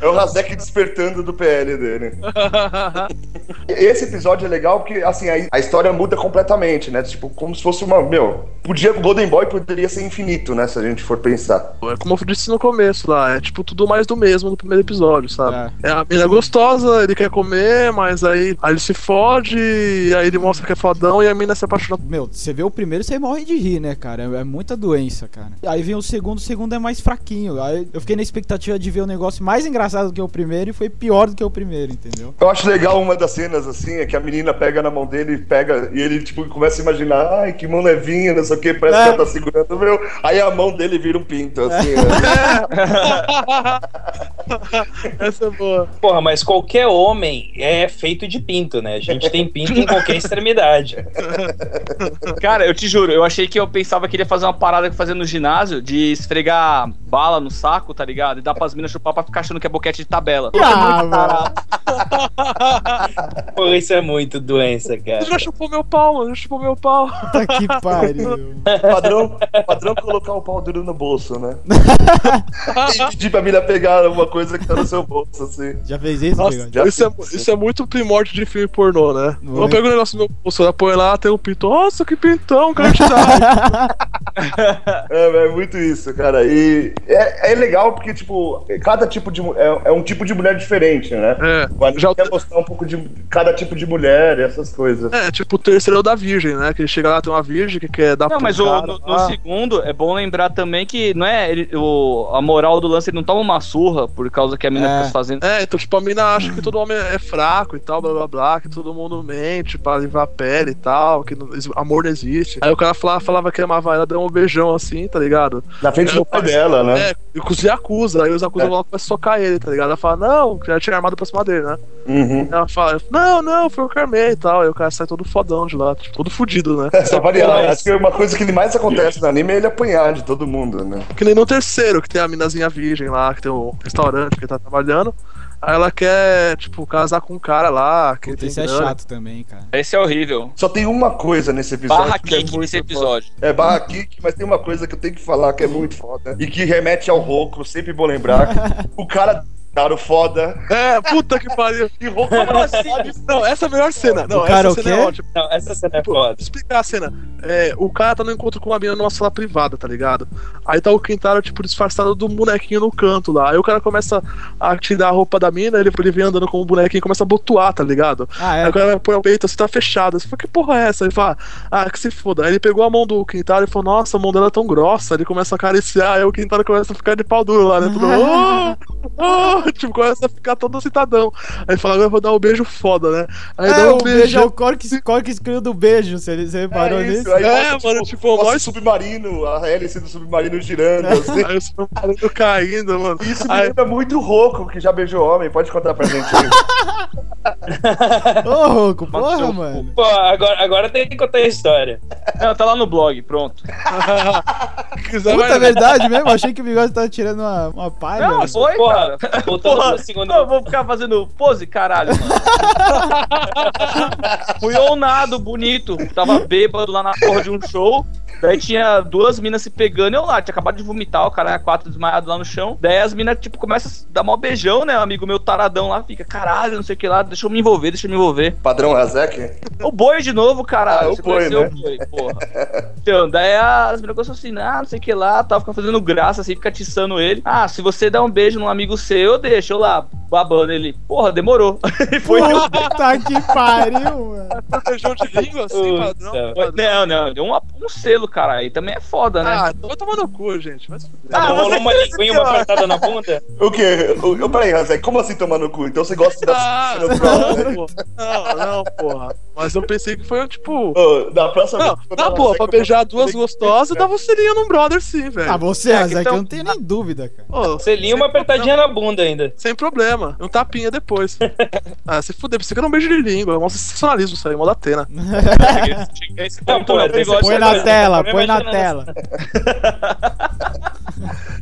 É o Razek despertando do PL dele. Esse episódio é legal porque, assim, a, a, história muda completamente, né? Tipo, como se fosse uma. Meu, podia. O Golden Boy poderia ser infinito, né? Se a gente for pensar.
É como eu disse no começo lá, é tipo tudo mais do mesmo no primeiro episódio, sabe? É, é a menina gostosa, ele quer comer, mas aí, aí ele se fode, aí ele mostra que é fodão e a menina se apaixona.
Meu, você vê o primeiro, você morre de rir, né, cara? É, é muita doença, cara. Aí vem o segundo, o segundo é mais fraquinho. Aí eu fiquei na expectativa de ver o um negócio mais engraçado do que o primeiro e foi pior do que o primeiro, entendeu?
Eu acho legal uma das cenas, assim, é que a menina pega na mão dele e pega, e ele, tipo, começa a imaginar, ai, que mão levinha, não sei o que, parece é. que ela tá segurando o meu. Aí a mão dele vira um pinto, assim. Né?
Essa é boa.
Porra, mas qualquer homem é feito de pinto, né? A gente tem pinto em qualquer extremidade.
Cara, eu te juro, eu achei que eu pensava que ele ia fazer uma parada que fazia no ginásio de esfregar bala no saco, tá ligado? E dar pras minas chupar pra ficar achando que é boquete de tabela.
Ah,
Pô, isso é muito doença, cara.
Já chupou meu pau, mano. Já chupou meu pau.
Tá que pariu.
Padrão, padrão colocar o pau duro no bolso, né? e pedir pra mina pegar uma coisa que tá no seu bolso, assim.
Já fez isso,
Nossa,
já
isso, é, isso é muito primórdio de filme pornô, né? Eu pego o negócio no meu bolso, ela põe lá, tem um pinto. Nossa, que pintão, dar.
é, é muito isso, cara. E é, é legal porque, tipo, cada tipo de. É, é um tipo de mulher diferente, né?
É.
O anime
Já-
quer mostrar um pouco de cada tipo de mulher e essas coisas.
É, tipo o terceiro da virgem, né? Que ele chega lá, tem uma virgem que quer dar
Não, mas o-
cara
no, no
lá.
segundo, é bom lembrar também que não é ele- o, a moral do lance, ele não toma uma surra por causa que a mina
É.
fica fazendo.
É, então, tipo, a mina acha que todo homem é fraco e tal, blá blá blá, que todo mundo mente pra livrar a pele e tal, que não- amor não existe. Aí o cara falava, falava que amava ela, deu um beijão assim, tá ligado?
Na frente
É,
do pai dela, né?
É, e com os Yakuza, aí os Yakuza
É.
vão pra socar ele, tá ligado? Ela fala, não, que já tinha armado pra cima dele, né?
Uhum.
Ela fala, não, não, foi o Carmei e tal. Aí o cara sai todo fodão de lá, tipo, todo fudido, né?
Mas-
Acho que uma coisa que mais acontece no anime é ele apanhar de todo mundo, né?
Que nem no terceiro, que tem a minazinha virgem lá, que tem o restaurante que ele tá trabalhando. Aí ela quer, tipo, casar com um cara lá, que
Puta,
tem
isso é
grana.
chato também, cara.
Esse é horrível.
Só tem uma coisa nesse episódio.
Barra
que é
kick
muito
nesse
foda.
episódio.
É barra kick, mas tem uma coisa que eu tenho que falar que é muito foda. E que remete ao rouco, sempre vou lembrar. o cara, cara, o foda.
É, puta que pariu.
E rouco
Não, essa é a melhor cena. Não,
O cara
essa
o
cena
quê?
é ótima.
Não, essa cena é
Tipo,
foda.
explicar a cena. É, o cara tá no encontro com uma mina numa sala privada, tá ligado? Aí tá o Quintaro, tipo, disfarçado do bonequinho no canto lá. Aí o cara começa a tirar a roupa da mina, ele, ele vem andando com o bonequinho e começa a botuar, tá ligado?
Ah,
Aí
é.
o cara põe o peito assim, tá fechado. Você fala, que porra é essa? Ele fala, ah, que se foda. Aí ele pegou a mão do Quintaro e falou, nossa, a mão dela é tão grossa. Ele começa a acariciar, aí o Quintaro começa a ficar de pau duro lá, né? Tudo, oh, oh, tipo, começa a ficar todo excitadão. Aí fala, agora eu vou dar um beijo foda, né? Aí
É,
dá um
o beijo
beijão.
é o corte, corte escuro do beijo, você, você reparou
É
nisso?
isso, aí
É,
mostra,
mano, tipo,
mostra
nós-
o submarino, a hélice do submarino girando, assim.
Aí o submarino caindo, mano.
Isso me
Aí,
lembra muito rouco, que já beijou homem. Pode contar pra gente aí.
Ô, Roco,
Mas
porra,
seu
mano.
Pô, agora, agora tem que contar a história.
Não, tá lá no blog, pronto.
Puta, é verdade mesmo? Achei que o bigode tava tirando uma, uma palha.
Não, foi,
Porra,
cara.
Voltando
Porra,
pro segundo.
não, eu vou ficar fazendo pose, caralho, mano. Fui nado bonito. Tava bêbado lá na porra de um show. Daí tinha duas minas se pegando, eu lá, tinha acabado de vomitar, o cara era quatro desmaiado lá no chão. Daí as minas, tipo, começam a dar mó beijão, né? O amigo meu taradão lá fica, caralho, não sei o que lá, deixa eu me envolver, deixa eu me envolver.
Padrão Razek?
O boi de novo, caralho.
Ah, o
Você
boi,
conheceu
né?
o boi, porra. Então, daí as meninas começam assim, ah, não sei o que lá, tal, fica fazendo graça, assim, fica atiçando ele. Ah, se você der um beijo num amigo seu, eu deixo, lá, babando ele. Porra, demorou. E foi.
Puta que pariu, mano.
beijão de língua, assim,
Putz,
padrão. padrão.
Não, não, deu uma- um selo, cara. Aí também é foda, né?
Ah, então vai tomar no cu, gente. Fuder.
Ah, não rolou uma linguinha, uma apertada na bunda?
O quê? Eu, eu, peraí, Razek, como assim tomar no cu? Então você gosta da.
Ah,
da-
não, pô. não, não, porra. mas eu pensei que foi tipo.
Ô, na próxima
Não,
vez que seco,
pra beijar duas gostosas, dava um selinho num brother sim, velho.
Ah, você,
É,
Razek,
então-
eu não tenho nem dúvida, cara.
Selinho uma apertadinha na bunda ainda.
Sem problema. Um tapinha depois. ah, se fuder, você que era um beijo de língua. Mostra sensacionalismo isso aí, Atena.
Ponto
pô,
é perigoso.
Põe na tela, põe na tela.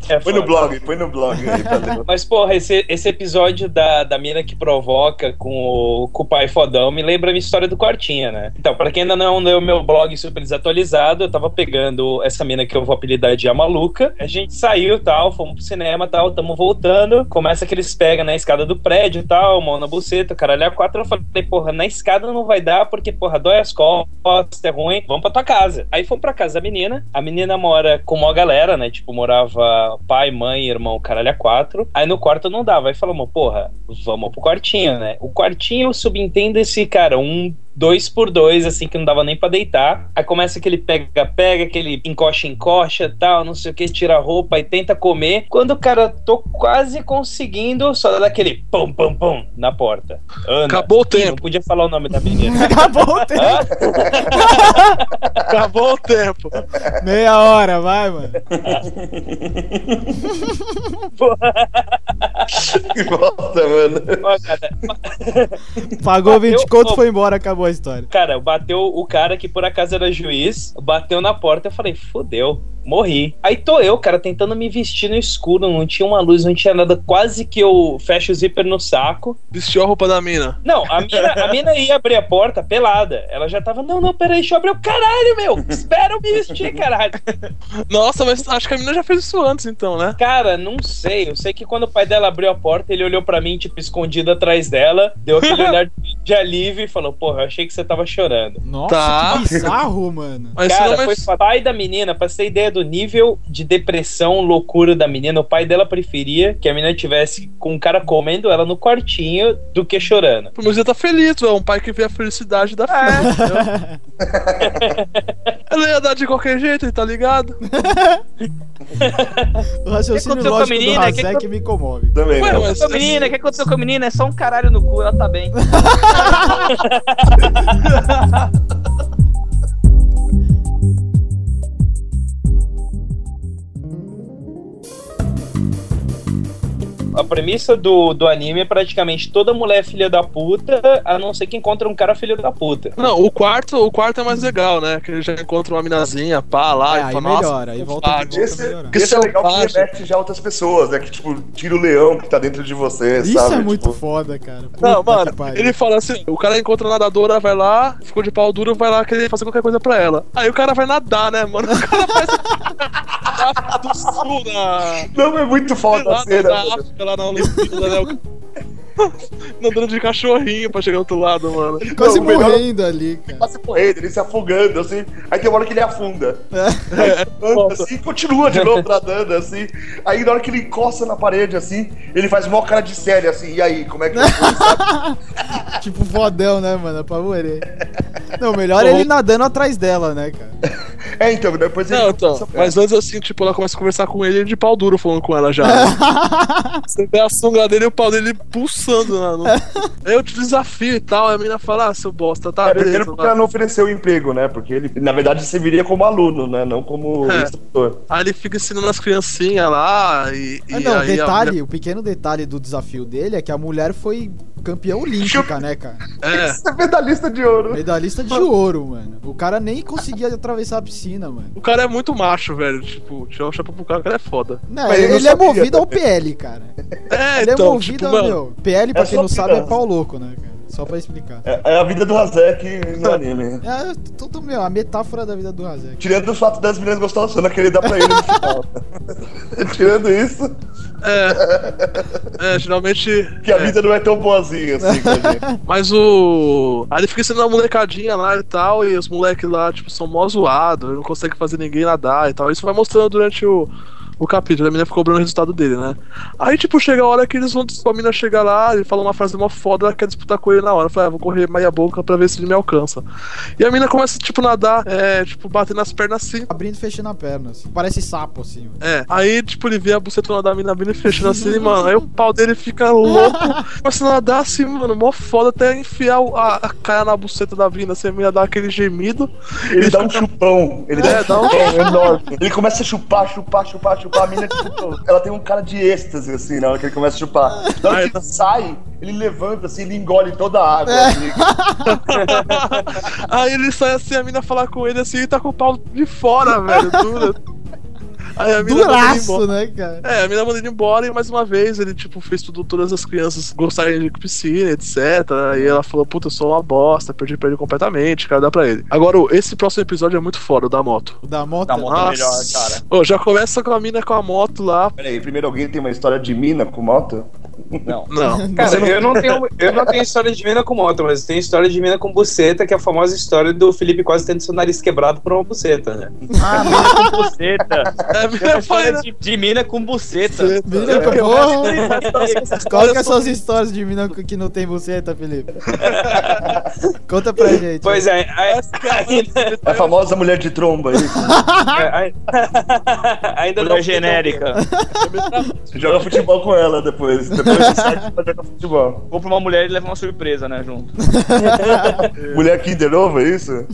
É
Põe no blog, põe no blog aí pra ler.
Mas, porra, esse, esse episódio da, da mina que provoca com o, com o pai fodão me lembra a minha história do quartinha, né? Então, pra quem ainda não leu meu blog super desatualizado, eu tava pegando essa mina que eu vou apelidar de A Maluca. A gente saiu tal, fomos pro cinema tal, tamo voltando. Começa que eles pegam na escada do prédio tal, mão na buceta, caralho, a quatro. Eu falei, porra, na escada não vai dar porque, porra, dói as costas, é ruim, vamos pra tua casa. Aí fomos pra casa da menina. A menina mora com uma galera, né? Tipo, morava pai, mãe, irmão, caralho, a quatro. Aí no quarto não dava. Aí falamos, porra, vamos pro quartinho, né? O quartinho subentende esse, cara, um dois por dois, assim, que não dava nem pra deitar. Aí começa aquele pega-pega, aquele encoxa-encoxa tal, não sei o que, tira a roupa e tenta comer. Quando o cara tô quase conseguindo, só dá aquele pum, pum, pum na porta. Ana,
Acabou o
Ih, Não
tempo.
podia falar o nome da menina.
Acabou o tempo.
Acabou o tempo.
Meia hora, vai, mano.
Que bosta, mano.
Pagou 20
Eu-
conto, foi embora, acabou a história.
Cara, bateu o cara que por acaso era juiz, bateu na porta, eu falei, fodeu, morri. Aí tô eu, cara, tentando me vestir no escuro, não tinha uma luz, não tinha nada, quase que eu fecho o zíper no saco.
Vestiu a roupa da mina.
Não, a mina, a mina ia abrir a porta pelada. Ela já tava, não, não, peraí, deixa eu abrir. Eu, caralho, meu, espera eu me vestir, caralho.
Nossa, mas acho que a mina já fez isso antes, então, né?
Cara, não sei. Eu sei que quando o pai dela abriu a porta, ele olhou pra mim, tipo, escondido atrás dela, deu aquele olhar de alívio e falou, porra, eu achei que você tava chorando.
Nossa,
Tá.
que bizarro, mano.
Mas
Cara,
não
foi
mas...
o pai da menina, pra você ter ideia do nível de depressão, loucura da menina, o pai dela preferia que a menina tivesse com um cara comendo ela no quartinho do que chorando.
Mas ele tá feliz, é um pai que vê a felicidade da filha. entendeu? Ela ia dar de qualquer jeito, ele tá ligado?
O raciocínio
a
lógico do
menina? Que
Razek me comove.
Também,
Ué,
não.
mas-
Com a menina, o que aconteceu com a menina? É só um caralho no cu, ela tá bem.
A premissa do, do anime é praticamente toda mulher é filha da puta, a não ser que encontra um cara filho da puta.
Não, o quarto, o quarto é mais legal, né? Que ele já encontra uma minazinha, pá, lá,
É,
e
aí
fala, nossa,
melhora, aí volta volta.
Esse, esse é legal que remete já a outras pessoas, né? Que tipo, tira o leão que tá dentro de você,
Isso
sabe?
é muito
Tipo,
foda, cara. Puta
Não, mano, ele fala assim: o cara encontra a nadadora, vai lá, ficou de pau duro, vai lá querer fazer qualquer coisa pra ela. Aí o cara vai nadar, né, mano? O cara faz do Sul, na.
Não, é muito foda a cena.
na. África, lá na né? Nadando de cachorrinho pra chegar do outro lado, mano.
Quase
Não, o melhor-
morrendo ali, cara.
Quase correndo, ele se afogando, assim. Aí tem uma hora que ele afunda.
É,
Anda
volta.
assim, continua de novo nadando, assim. Aí na hora que ele encosta na parede, assim, ele faz mó cara de sério, assim. E aí, como é que foi, sabe?
tipo fodão, né, mano? Pra morrer. Não, melhor é ele nadando atrás dela, né, cara?
É, então, depois ele.
Não, então, mas antes assim, tipo, ela começa a conversar com ele, ele de pau duro falando com ela já. Você vê a sunga dele e o pau dele lá. No... Eu te desafio e tal, aí a menina fala, ah, seu bosta, tá,
É, primeiro porque ela não ofereceu o emprego, né? Porque ele, na verdade, serviria como aluno, né? Não como
É.
instrutor.
Aí ele fica ensinando as criancinhas lá e.
Ah,
e
não, detalhe,
mulher-
o pequeno detalhe do desafio dele é que a mulher foi campeã olímpica, né, cara?
É.
É medalhista de ouro.
Medalhista de ouro, mano. O cara nem conseguia atravessar a piscina, mano.
O cara é muito macho, velho. Tipo, tirar o chapéu pro cara, o cara é foda.
Não,
Mas
ele,
ele não
é movido ao
também.
PL, cara.
É,
Ele
então,
é movido
tipo,
ao, meu. PL, pra
é
quem não sabe, é pau louco, né, cara? Só pra explicar.
É, é a vida do Razek no anime.
É, tudo, meu, a metáfora da vida do Razek.
Tirando o fato das meninas gostosas que ele dá pra ele no final. Tirando isso,
é. É, geralmente.
que a
é.
vida não é tão boazinha assim gente.
Mas o. Aí ele fica sendo uma molecadinha lá e tal, e os moleques lá, tipo, são mó zoados, não conseguem fazer ninguém nadar e tal. Isso vai mostrando durante o, o capítulo, a mina ficou cobrando o resultado dele, né? Aí, tipo, chega a hora que eles vão. A mina chega lá, ele fala uma frase mó foda, ela quer disputar com ele na hora. Eu falei, ah, vou correr meia boca pra ver se ele me alcança. E a mina começa, tipo, nadar, é, tipo, bater nas pernas assim.
Abrindo e fechando a perna. assim. Parece sapo, assim.
É, aí, tipo, ele vê a bucetona da mina abrindo e fechando assim, mano. Aí o pau dele fica louco. Começa a nadar assim, mano, mó foda, até enfiar a, a cara na buceta da mina, assim, a mina dá aquele gemido.
Ele dá um chupão. Ele
É,
dá um chupão enorme. Ele começa a chupar, chupar, chupar, chupar. A mina, tipo, ela tem um cara de êxtase, assim, na hora que ele começa a chupar. Na hora que ele sai, ele levanta, assim, ele engole toda a água.
É.
assim.
Aí ele sai assim, a mina falar com ele assim, e tá com o pau de fora, velho, dura. Aí a mina
Duraço, né, cara?
É, a mina manda ele embora e mais uma vez ele, tipo, fez tudo, todas as crianças gostarem de piscina, etc. E ela falou, puta, eu sou uma bosta, perdi pra ele completamente, cara, dá pra ele. Agora, esse próximo episódio é muito foda, o da moto.
O da moto.
Da moto é melhor, cara.
Ô, já começa com a mina com a moto lá.
Peraí, primeiro alguém tem uma história de mina com moto?
Não.
Não.
Cara, eu não, tenho, eu não tenho história de mina com moto, mas tenho história de mina com buceta, que é a famosa história do Felipe quase tendo seu nariz quebrado por uma buceta, né?
Ah, mina com buceta.
É,
Tem
mina foi,
de, de mina com buceta.
Mina com porra.
acho
Qual que são as histórias de mina que não tem buceta, Felipe? Conta pra gente.
Pois é, aí- ainda,
A famosa mulher de tromba aí.
aí- ainda
Mulher
não
genérica.
Joga futebol com ela depois. Depois vai jogar futebol.
Compra uma mulher e leva uma surpresa, né, junto.
Mulher Kinder Ovo, é isso?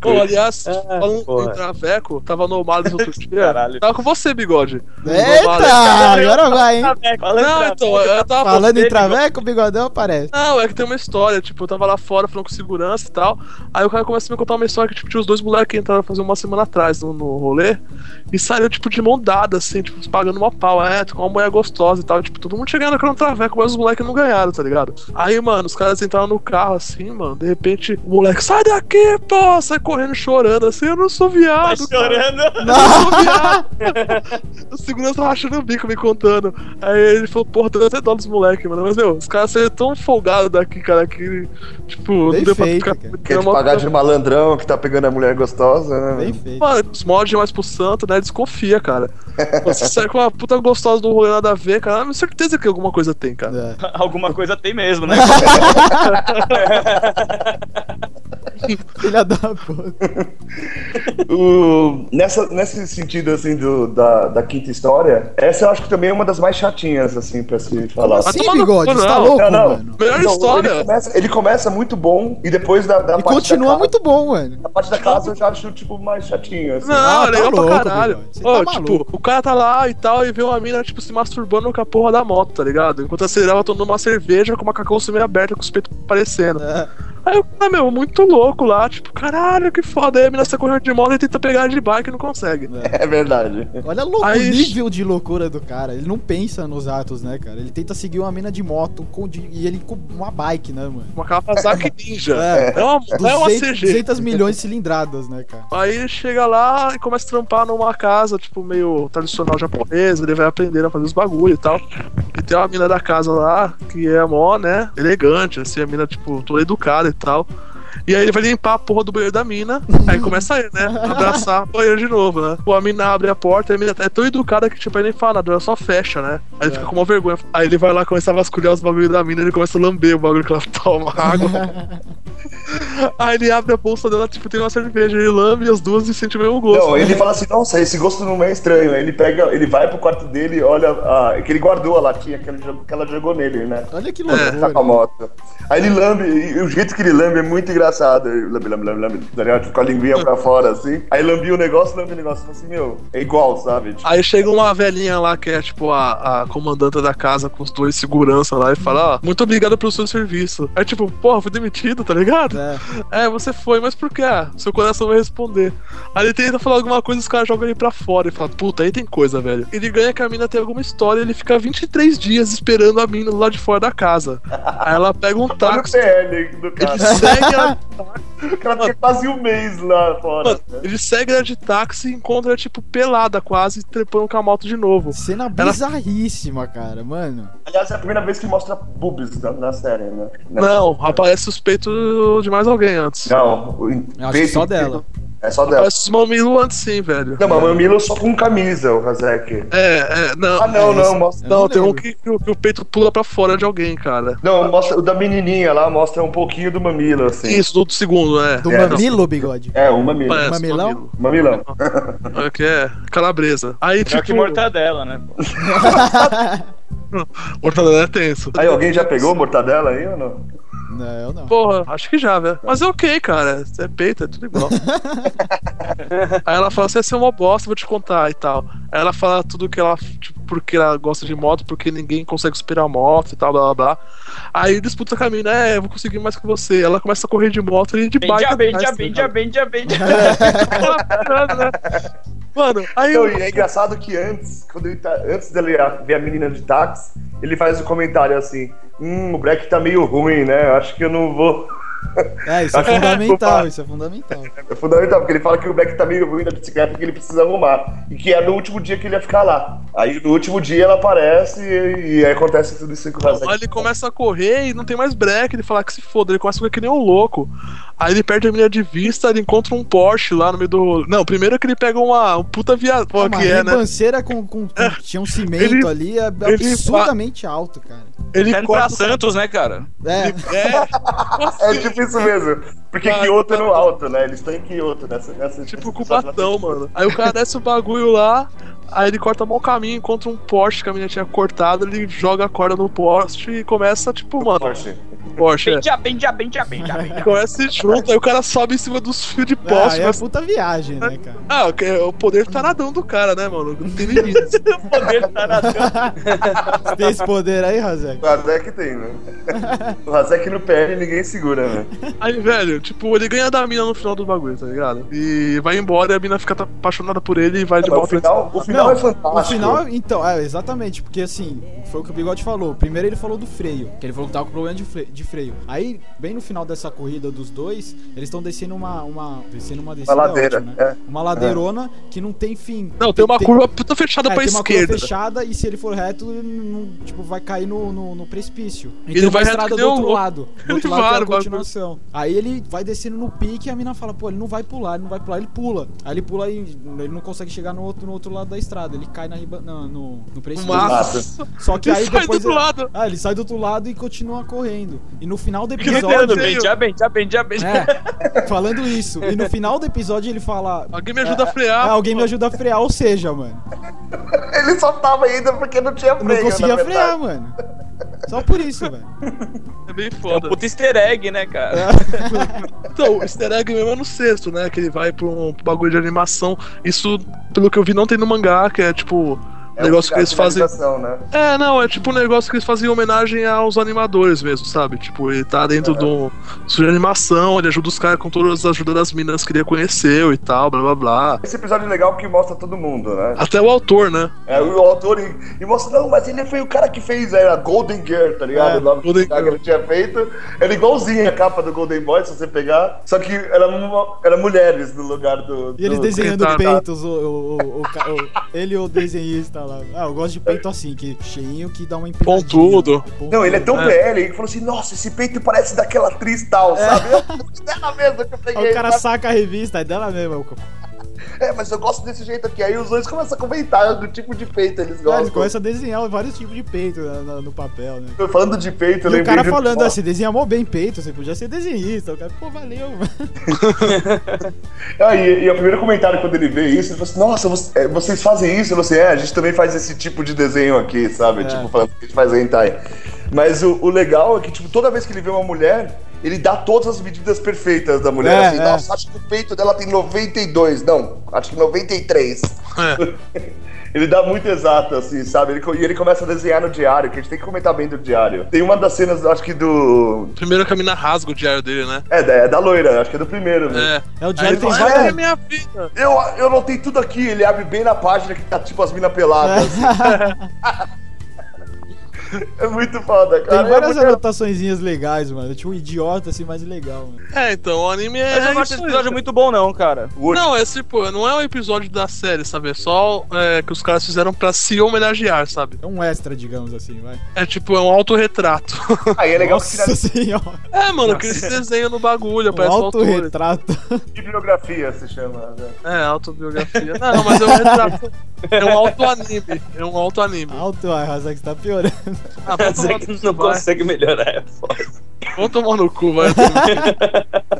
Pô, aliás,
Ah,
falando
porra.
em Traveco, tava no Males outro dia.
Caralho.
Tava com você, bigode.
Eita! Agora vai, hein?
Falando
Não, então, eu tava.
Falando em
você,
traveco, o bigodão aparece.
Não, é que tem uma história, tipo, eu tava lá fora falando com segurança e tal. Aí o cara começa a me contar uma história que, tipo, tinha os dois moleques que entraram fazer uma semana atrás no, no rolê e saíram, tipo, de mão dada, assim, tipo, pagando uma pau. É, com uma mulher gostosa e tal. Tipo, todo mundo chegando naquele traveco, mas os moleques não ganharam, tá ligado? Aí, mano, os caras entraram no carro assim, mano. De repente, o moleque, sai daqui, pô! Sai correndo chorando assim, eu não sou
Tá
viado. cara.
chorando.
Eu não sou viado. o segurança rachando o bico me contando. Aí ele falou, porra, tem até dó dos moleques, mano. Mas, meu, os caras saíram tão folgados daqui, cara, que, tipo,
Bem
não deu pra
feito,
ficar.
cara.
Quer te pagar de malandrão que tá pegando a mulher gostosa, né?
Bem feito.
Mano, os mods mais pro santo, né? Desconfia, cara. Você sai com uma puta gostosa do rolê nada a ver, cara. Tenho certeza que alguma coisa tem, cara.
É.
Alguma coisa tem mesmo, né?
Filha da
O- nessa, nesse sentido, assim, do, da, da quinta história, essa eu acho que também é uma das mais chatinhas, assim, pra se falar.
Assim,
no
bigode, você tá louco,
Não, não.
mano?
Melhor
Então,
história.
Ele começa, ele começa muito bom e depois da, da
E
parte
continua
da casa,
muito bom, mano.
A parte da casa eu já acho, tipo, mais chatinho, assim.
Não,
Ah,
é
tá
legal
louco,
pra caralho.
bigode. Você
Ô,
tá
tipo, o cara tá lá e tal, e vê uma mina, tipo, se masturbando com a porra da moto, tá ligado? Enquanto acelerava, tomando uma cerveja com uma cacau meio aberta, com os peitos parecendo.
É.
Aí o cara, meu, muito louco lá, tipo, caralho, que foda. Aí a mina tá correndo de moto e tenta pegar de bike e não consegue.
É verdade.
Olha louco,
Aí-
o nível de loucura do cara. Ele não pensa nos atos, né, cara? Ele tenta seguir uma mina de moto com, de- e ele com uma bike, né, mano?
Uma Kawasaki Ninja.
É.
É, uma, não é uma
200,
CG.
200 milhões de cilindradas, né, cara?
Aí ele chega lá e começa a trampar numa casa, tipo, meio tradicional japonesa, ele vai aprendendo a fazer os bagulho e tal. E tem uma mina da casa lá, que é mó, né, elegante, assim, a mina, tipo, toda educada e tal. E aí ele vai limpar a porra do banheiro da mina, aí começa a ir, né, abraçar o banheiro de novo, né. Pô, a mina abre a porta, e a mina é tão educada que, tipo, ele nem fala nada, ela só fecha, né. Aí ele fica com uma vergonha. Aí ele vai lá, começa a vasculhar os bagulhos da mina, ele começa a lamber o bagulho que ela toma água. Aí ele abre a bolsa dela, tipo, tem uma cerveja, ele lambe as duas e sente o mesmo gosto.
Não, ele fala assim, nossa, esse gosto não é estranho. Aí ele pega, ele vai pro quarto dele e olha, a, é que ele guardou a latinha que, ele, jogou- que ela jogou nele, né?
Olha que
Tá com a moto. Aí ele lambe, e o jeito que ele lambe é muito engraçado. Ele Lambe, lambe, lambe, lambe, tá ligado? Tipo, com a linguinha pra fora, assim. Aí lambia o negócio, lambia o negócio. Fala assim, meu, é igual, sabe? Tipo,
Aí chega uma velhinha lá que é tipo a, a comandante da casa com os dois segurança lá e fala: Ó, muito obrigado pelo seu serviço. Aí tipo, porra, fui demitido, tá ligado?
É.
É, você foi, mas por quê? Ah, seu coração vai responder. Aí ele tenta falar alguma coisa, os caras jogam ele pra fora e fala: puta, aí tem coisa, velho. Ele ganha que a mina tem alguma história ele fica 23 dias esperando a mina lá de fora da casa. Aí ela pega um
olha o
táxi.
PL do
Ele
cara.
segue, a,
O cara fica quase um mês lá fora.
mano, ele segue ela de táxi e encontra, tipo, pelada quase, trepando com a moto de novo.
Cena
Ela-
bizarríssima, cara, mano.
Aliás, é a primeira vez que mostra boobs na, na série, né?
Não, aparece os peitos de mais alguém antes.
Não, o
Eu acho que
peito
só dela.
É só dela.
Parece os mamilos antes sim, velho.
Não, mas mamilo só com camisa, o Razek.
É, é, não.
Ah, não,
é
não, mostra.
Eu
Não, tem um que, que o- que o peito pula pra fora de alguém, cara.
Não, mostra o da menininha lá, mostra um pouquinho do mamilo, assim.
Isso, do, do segundo, é.
Do
É,
mamilo, bigode.
É, o mamilo.
Parece
Mamilão?
mamilo.
Mamilão.
É que é calabresa. Aí,
Pior
tipo,
que mortadela, né? pô?
mortadela é tenso.
Aí alguém já pegou mortadela aí ou não?
Não, eu não.
Porra, acho que já, velho. Mas é ok, cara. É peito, é tudo igual. Aí ela fala, você é uma bosta, vou te contar e tal. Aí ela fala tudo que ela. Tipo, porque ela gosta de moto, porque ninguém consegue superar a moto e tal, blá blá blá. Aí disputa caminho, né? Eu vou conseguir mais que você. Ela começa a correr de moto e de bike.
Benja, benja, benja, benja?
Mano, aí
Então,
eu.
e é engraçado que antes, quando ele tá, antes dele ver a menina de táxi, ele faz o comentário assim: Hum, o Black tá meio ruim, né? Acho que eu não vou.
É, isso é fundamental, isso é fundamental.
É fundamental, porque ele fala que o Beck tá meio ruim da bicicleta que ele precisa arrumar. E que é no último dia que ele ia ficar lá. Aí no último dia ela aparece e, e aí acontece tudo isso com o.
Aí ele começa a correr e não tem mais break. Ele fala que se foda, ele começa a correr que nem um louco. Aí ele perde a menina de vista, ele encontra um Porsche lá no meio do. Não, primeiro que ele pega uma um puta viagem. Pô,
Uma
que é, né?
ribanceira com, com, com- Tinha um cimento
Ele-
ali, é
ele
absurdamente alto, cara.
Ele
Tá indo pra
corta.
Santos, né, cara?
É,
É,
É tipo isso mesmo. Porque
Ah,
Kyoto é no alto, né? Eles estão em Kyoto nessa. nessa
tipo
nessa-
Cubatão, mano. Aí o cara desce o bagulho lá, aí ele corta mal caminho, encontra um Porsche que a menina tinha cortado, ele joga a corda no Porsche e começa, tipo, mano,
Porsche.
Porsche. É.
Benja, benja, benja.
Começa e junta, aí o cara sobe em cima dos fios de
ah,
poste.
é
mas-
puta viagem, né, cara?
Ah, o poder taradão do cara, né, mano? Não tem limite.
O poder tá na
Você tem esse poder aí, Razek?
O Razek tem, né? o Razek no PL ninguém segura, né?
Aí, velho, tipo, ele ganha da mina no final do bagulho, tá ligado? E vai embora e a mina fica tá apaixonada por ele e vai de
Mas o
volta.
final, o final
Não,
é fantástico.
O final, então, é, exatamente, porque assim, foi o que o Bigode falou. Primeiro ele falou do freio, que ele falou que tava com problema de freio. De freio. Aí, bem no final dessa corrida dos dois, eles estão descendo uma, uma. Descendo uma descida.
ladeira,
ótima,
é.
né? Uma ladeirona que não tem fim.
Não, tem uma curva puta fechada
É,
pra
tem uma curva
esquerda.
fechada e se ele for reto, ele não, tipo, vai cair no, no, no precipício. E
Ele
tem uma
vai reto
estrada do
um
outro
louco.
lado. Do outro lado
vai,
tem a continuação. Aí ele vai descendo no pique e a mina fala, pô, ele não vai pular, ele não vai pular, ele pula. Aí ele pula e ele não consegue chegar no outro, no outro lado da estrada. Ele cai na riba, no, no, no precipício.
Massa.
Só que
Ele
aí
sai do
depois.
outro
ele-
lado.
Ah, ele sai do outro lado e continua correndo. E no final do episódio.
entendendo,
Benja, benja, benja, benja.
É, falando isso. E no final do episódio ele fala.
Alguém me ajuda a frear.
"Ah, alguém me ajuda a frear, ou seja, mano.
Ele só tava ainda porque não tinha freio.
não conseguia
na
frear, mano. Só por isso, velho.
É bem
É um
foda.
puta easter egg, né, cara?
Então, o easter egg mesmo é no sexto, né? Que ele vai pra um bagulho de animação. Isso, pelo que eu vi, não tem no mangá, que é tipo.
É
Um negócio que eles fazem.
Né?
É, não, é tipo um negócio que eles fazem em homenagem aos animadores mesmo, sabe? Tipo, ele tá dentro de um estúdio de animação, ele ajuda os caras com todas as ajudas das minas que ele conheceu e tal, blá blá blá.
Esse episódio é legal porque mostra todo mundo, né?
Até o autor, né?
É, o autor e, e mostra, não, mas ele foi o cara que fez é, a Golden Girl, tá ligado?
É,
o nome
Golden
que ele tinha feito. Era igualzinho a capa do Golden Boy, se você pegar. Só que era, uma- era mulheres no lugar do.
E eles
do-
desenhando peitos, o, o, o, o ele e o desenhista lá. Ah, eu gosto de peito assim, que cheinho que dá uma empinadinha.
Pontudo.
Não, ele é tão
É.
PL, ele falou assim, nossa, esse peito parece daquela atriz tal, sabe? Eu, dela mesma que eu peguei.
Aí o cara
sabe?
saca a revista, é dela mesmo.
É, mas eu gosto desse jeito aqui. Aí os dois começam a comentar do tipo de peito eles
Ah,
gostam.
Eles começam a desenhar vários tipos de peito na- na- no papel, né?
Falando de peito, eu
E o
lembrei
cara
de-
falando assim, desenha mó bem peito, você podia ser desenhista. O cara, pô, valeu, mano.
Ah, e, e o primeiro comentário quando ele vê isso, ele falou assim, nossa, você- é, vocês fazem isso? E Você, é, a gente também faz esse tipo de desenho aqui, sabe?
É.
Tipo, falando que a gente faz hentai. Mas o, o legal é que, tipo, toda vez que ele vê uma mulher, ele dá todas as medidas perfeitas da mulher.
É,
assim,
é.
nossa, acho que o peito dela tem 92. Não, acho que 93.
É.
Ele dá muito exato, assim, sabe? Ele e ele começa a desenhar no diário, que a gente tem que comentar bem do diário. Tem uma das cenas, acho que do.
Primeiro que a mina rasga o diário dele, né?
É, da, é da loira, acho que é do primeiro. mesmo.
É.
É, o diário tem várias.
é minha vida.
Eu, eu notei tudo aqui, ele abre bem na página que tá tipo as minas peladas. assim. É muito foda, cara.
Tem
É
várias
muito-
anotaçõezinhas legais, mano. Tipo, um idiota assim, mais legal, mano.
É, então, o anime é.
Mas eu não acho esse episódio
cara.
muito bom, não, cara.
Não, é tipo, não é um episódio da série, sabe? É só é, que os caras fizeram pra se homenagear, sabe?
É um extra, digamos assim, vai.
É tipo, é um autorretrato.
Aí é legal que
Nossa
finaliza
senhora.
É, mano, que eles desenham no bagulho,
Um
parece autor.
autorretrato.
bibliografia, se chama. né?
É, autobiografia. Não, mas é um retrato. É um autoanime. É um autoanime.
Auto, a Razak está piorando.
Ah, no
não
vai.
consegue melhorar, é foda.
Vamos tomar no cu, vai.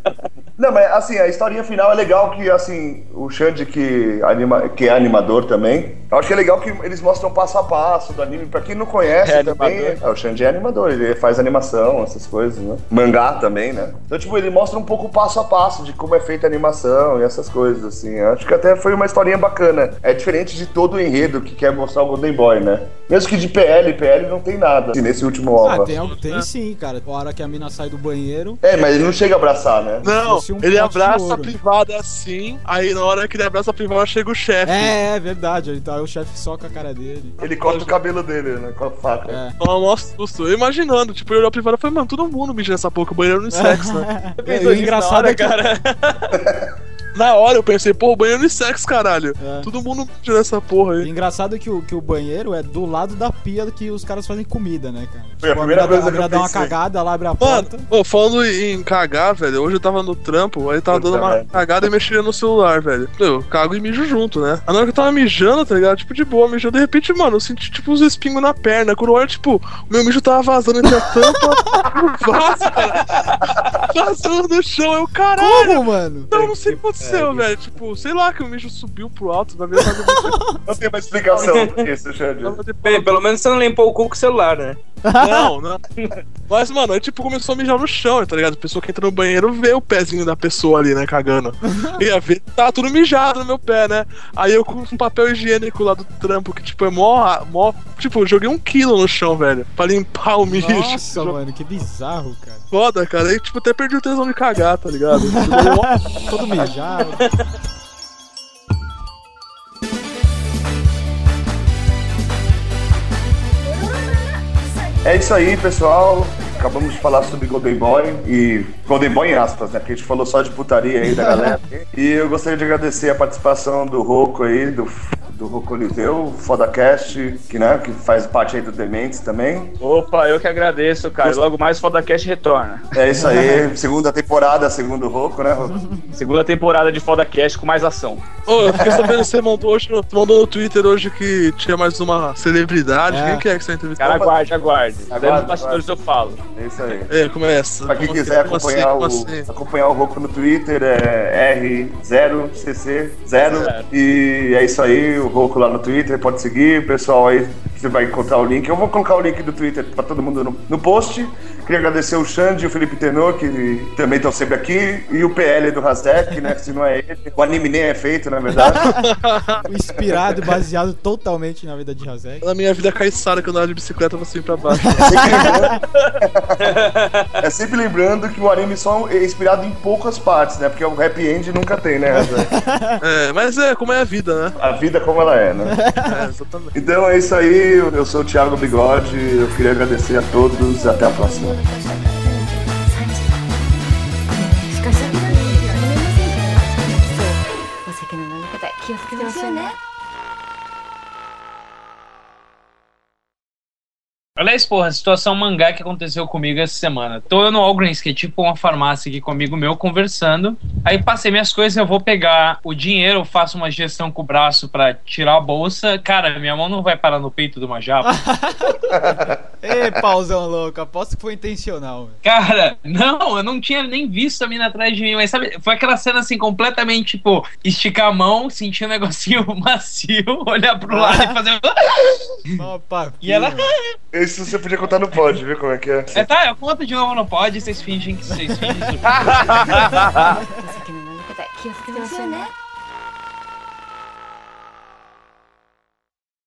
Não, mas assim, a historinha final é legal que, assim, o Xande, que, anima, que é animador também, eu acho que é legal que eles mostram passo a passo do anime. Pra quem não conhece
É
também,
animador.
é, o Xande é animador, ele faz animação, essas coisas, né? Mangá também, né? Então, tipo, ele mostra um pouco o passo a passo de como é feita a animação e essas coisas, assim. Eu acho que até foi uma historinha bacana. É diferente de todo o enredo que quer mostrar o Golden Boy, né? Mesmo que de PL, PL não tem nada, assim, nesse último
Ah,
OVA.
tem, algo- tem sim, cara. A hora que a mina sai do banheiro.
É, mas ele não chega a abraçar, né?
Não,
um
ele abraça a privada assim, aí na hora que ele abraça a privada chega o chefe.
É, é verdade. Então aí o chefe soca a cara dele.
Ele corta o cabelo dele, né? Com a faca.
É.
Toma mó susto. Eu imaginando, tipo, eu olhei a privada e falei, mano, todo mundo mija nessa porra, o banheiro não sexo, né?
Pensou
o engraçado
na hora,
é que.
cara.
Na hora eu pensei, pô, o banheiro sexo, caralho.
É.
Todo mundo mija nessa porra aí.
engraçado é que o, que o banheiro é do lado da pia que os caras fazem comida, né, cara?
Foi a
Tipo,
primeira
mina-
coisa
a
que
mina
eu
dá uma cagada, ela abre a
Mano,
porta.
pô, falando em cagar, velho, hoje eu tava no trampo, aí tava
Puta
dando uma
merda.
cagada e mexendo no celular, velho. Eu cago e mijo junto, né? Na hora que eu tava mijando, tá ligado? Tipo, de boa, mijando, de repente, mano, eu senti tipo uns espingos na perna. Quando eu olho, tipo, o meu mijo tava vazando entre a tampa e o vaso, cara. Vazando no chão, eu, caralho.
Como, mano?
Não, não sei o que aconteceu, velho. Tipo, sei lá, que o mijo subiu pro alto, vai ver fazer
Não tem uma explicação isso, Xande.
Bem, pelo menos você não limpou o cu com o celular, né?
Não, não. Mas, mano, aí tipo começou a mijar no chão, tá ligado? A pessoa que entra no banheiro vê o pezinho da pessoa ali, né, cagando. E ia ver, tá tudo mijado no meu pé, né? Aí eu com um papel higiênico lá do trampo, que tipo é mó. mó tipo, eu joguei um quilo no chão, velho, pra limpar o mijo.
Nossa, mano, que bizarro, cara.
Foda, cara. Aí, tipo, até perdi o tesão de cagar, tá ligado? Tipo, mó-
Todo mijado.
É isso aí, pessoal. Acabamos de falar sobre Golden Boy e Golden Boy em aspas, né? Porque a gente falou só de putaria aí da galera. e eu gostaria de agradecer a participação do Roco aí, do, do Roco Oliveu, Fodacast, que, né, que faz parte aí do Dementes também.
Opa, eu que agradeço, cara. Logo mais o Fodacast retorna.
É isso aí, segunda temporada, segundo o Roco, né, Roco?
Segunda temporada de Fodacast com mais ação.
Ô, eu fiquei sabendo que você mandou, hoje, no- mandou no Twitter hoje que tinha mais uma celebridade.
É.
Quem que é que você entrevistou?
Cara, aguarde, aguarde.
Aguarde,
Aguarde, bastidores eu falo.
É isso aí.
É, começa.
Pra quem
Como
quiser?
Como
acompanhar, o,
assim?
acompanhar o Roco no Twitter, é R0CC0.
Zero.
E é isso aí, o Roco lá no Twitter, pode seguir. Pessoal aí, você vai encontrar o link. Eu vou colocar o link do Twitter pra todo mundo no, no post. Queria agradecer o Xande e o Felipe Tenor, que também estão sempre aqui. E o PL do Hasek, né? Se não é ele. O anime nem é feito, na verdade.
Inspirado e baseado totalmente na vida de Razek.
Na minha vida caiçara, que eu andava de bicicleta, você sempre pra baixo.
é sempre lembrando que o anime só é inspirado em poucas partes, né? Porque o happy end nunca tem, né, Hasek?
é, mas é, como é a vida, né?
A vida como ela é, né?
É, exatamente.
Então é isso aí, eu sou o Thiago Bigode, eu queria agradecer a todos, até a próxima.
Aliás, porra, a situação mangá que aconteceu comigo essa semana. Tô no Walgreens, que é tipo uma farmácia aqui comigo meu, conversando. Aí passei minhas coisas, eu vou pegar o dinheiro, eu faço uma gestão com o braço pra tirar a bolsa. Cara, minha mão não vai parar no peito de uma japa.
Ê, pauzão louco, aposto que foi intencional.
Cara, não, eu não tinha nem visto a mina atrás de mim, mas sabe, foi aquela cena assim, completamente, tipo, esticar a mão, sentir um negocinho macio, olhar pro lado e fazer.
Opa,
E ela.
Isso você podia contar no pod, viu como é que é?
É, tá, eu conto de novo no pod, vocês fingem que vocês fingem.
お酒の飲み方気をつけましょうね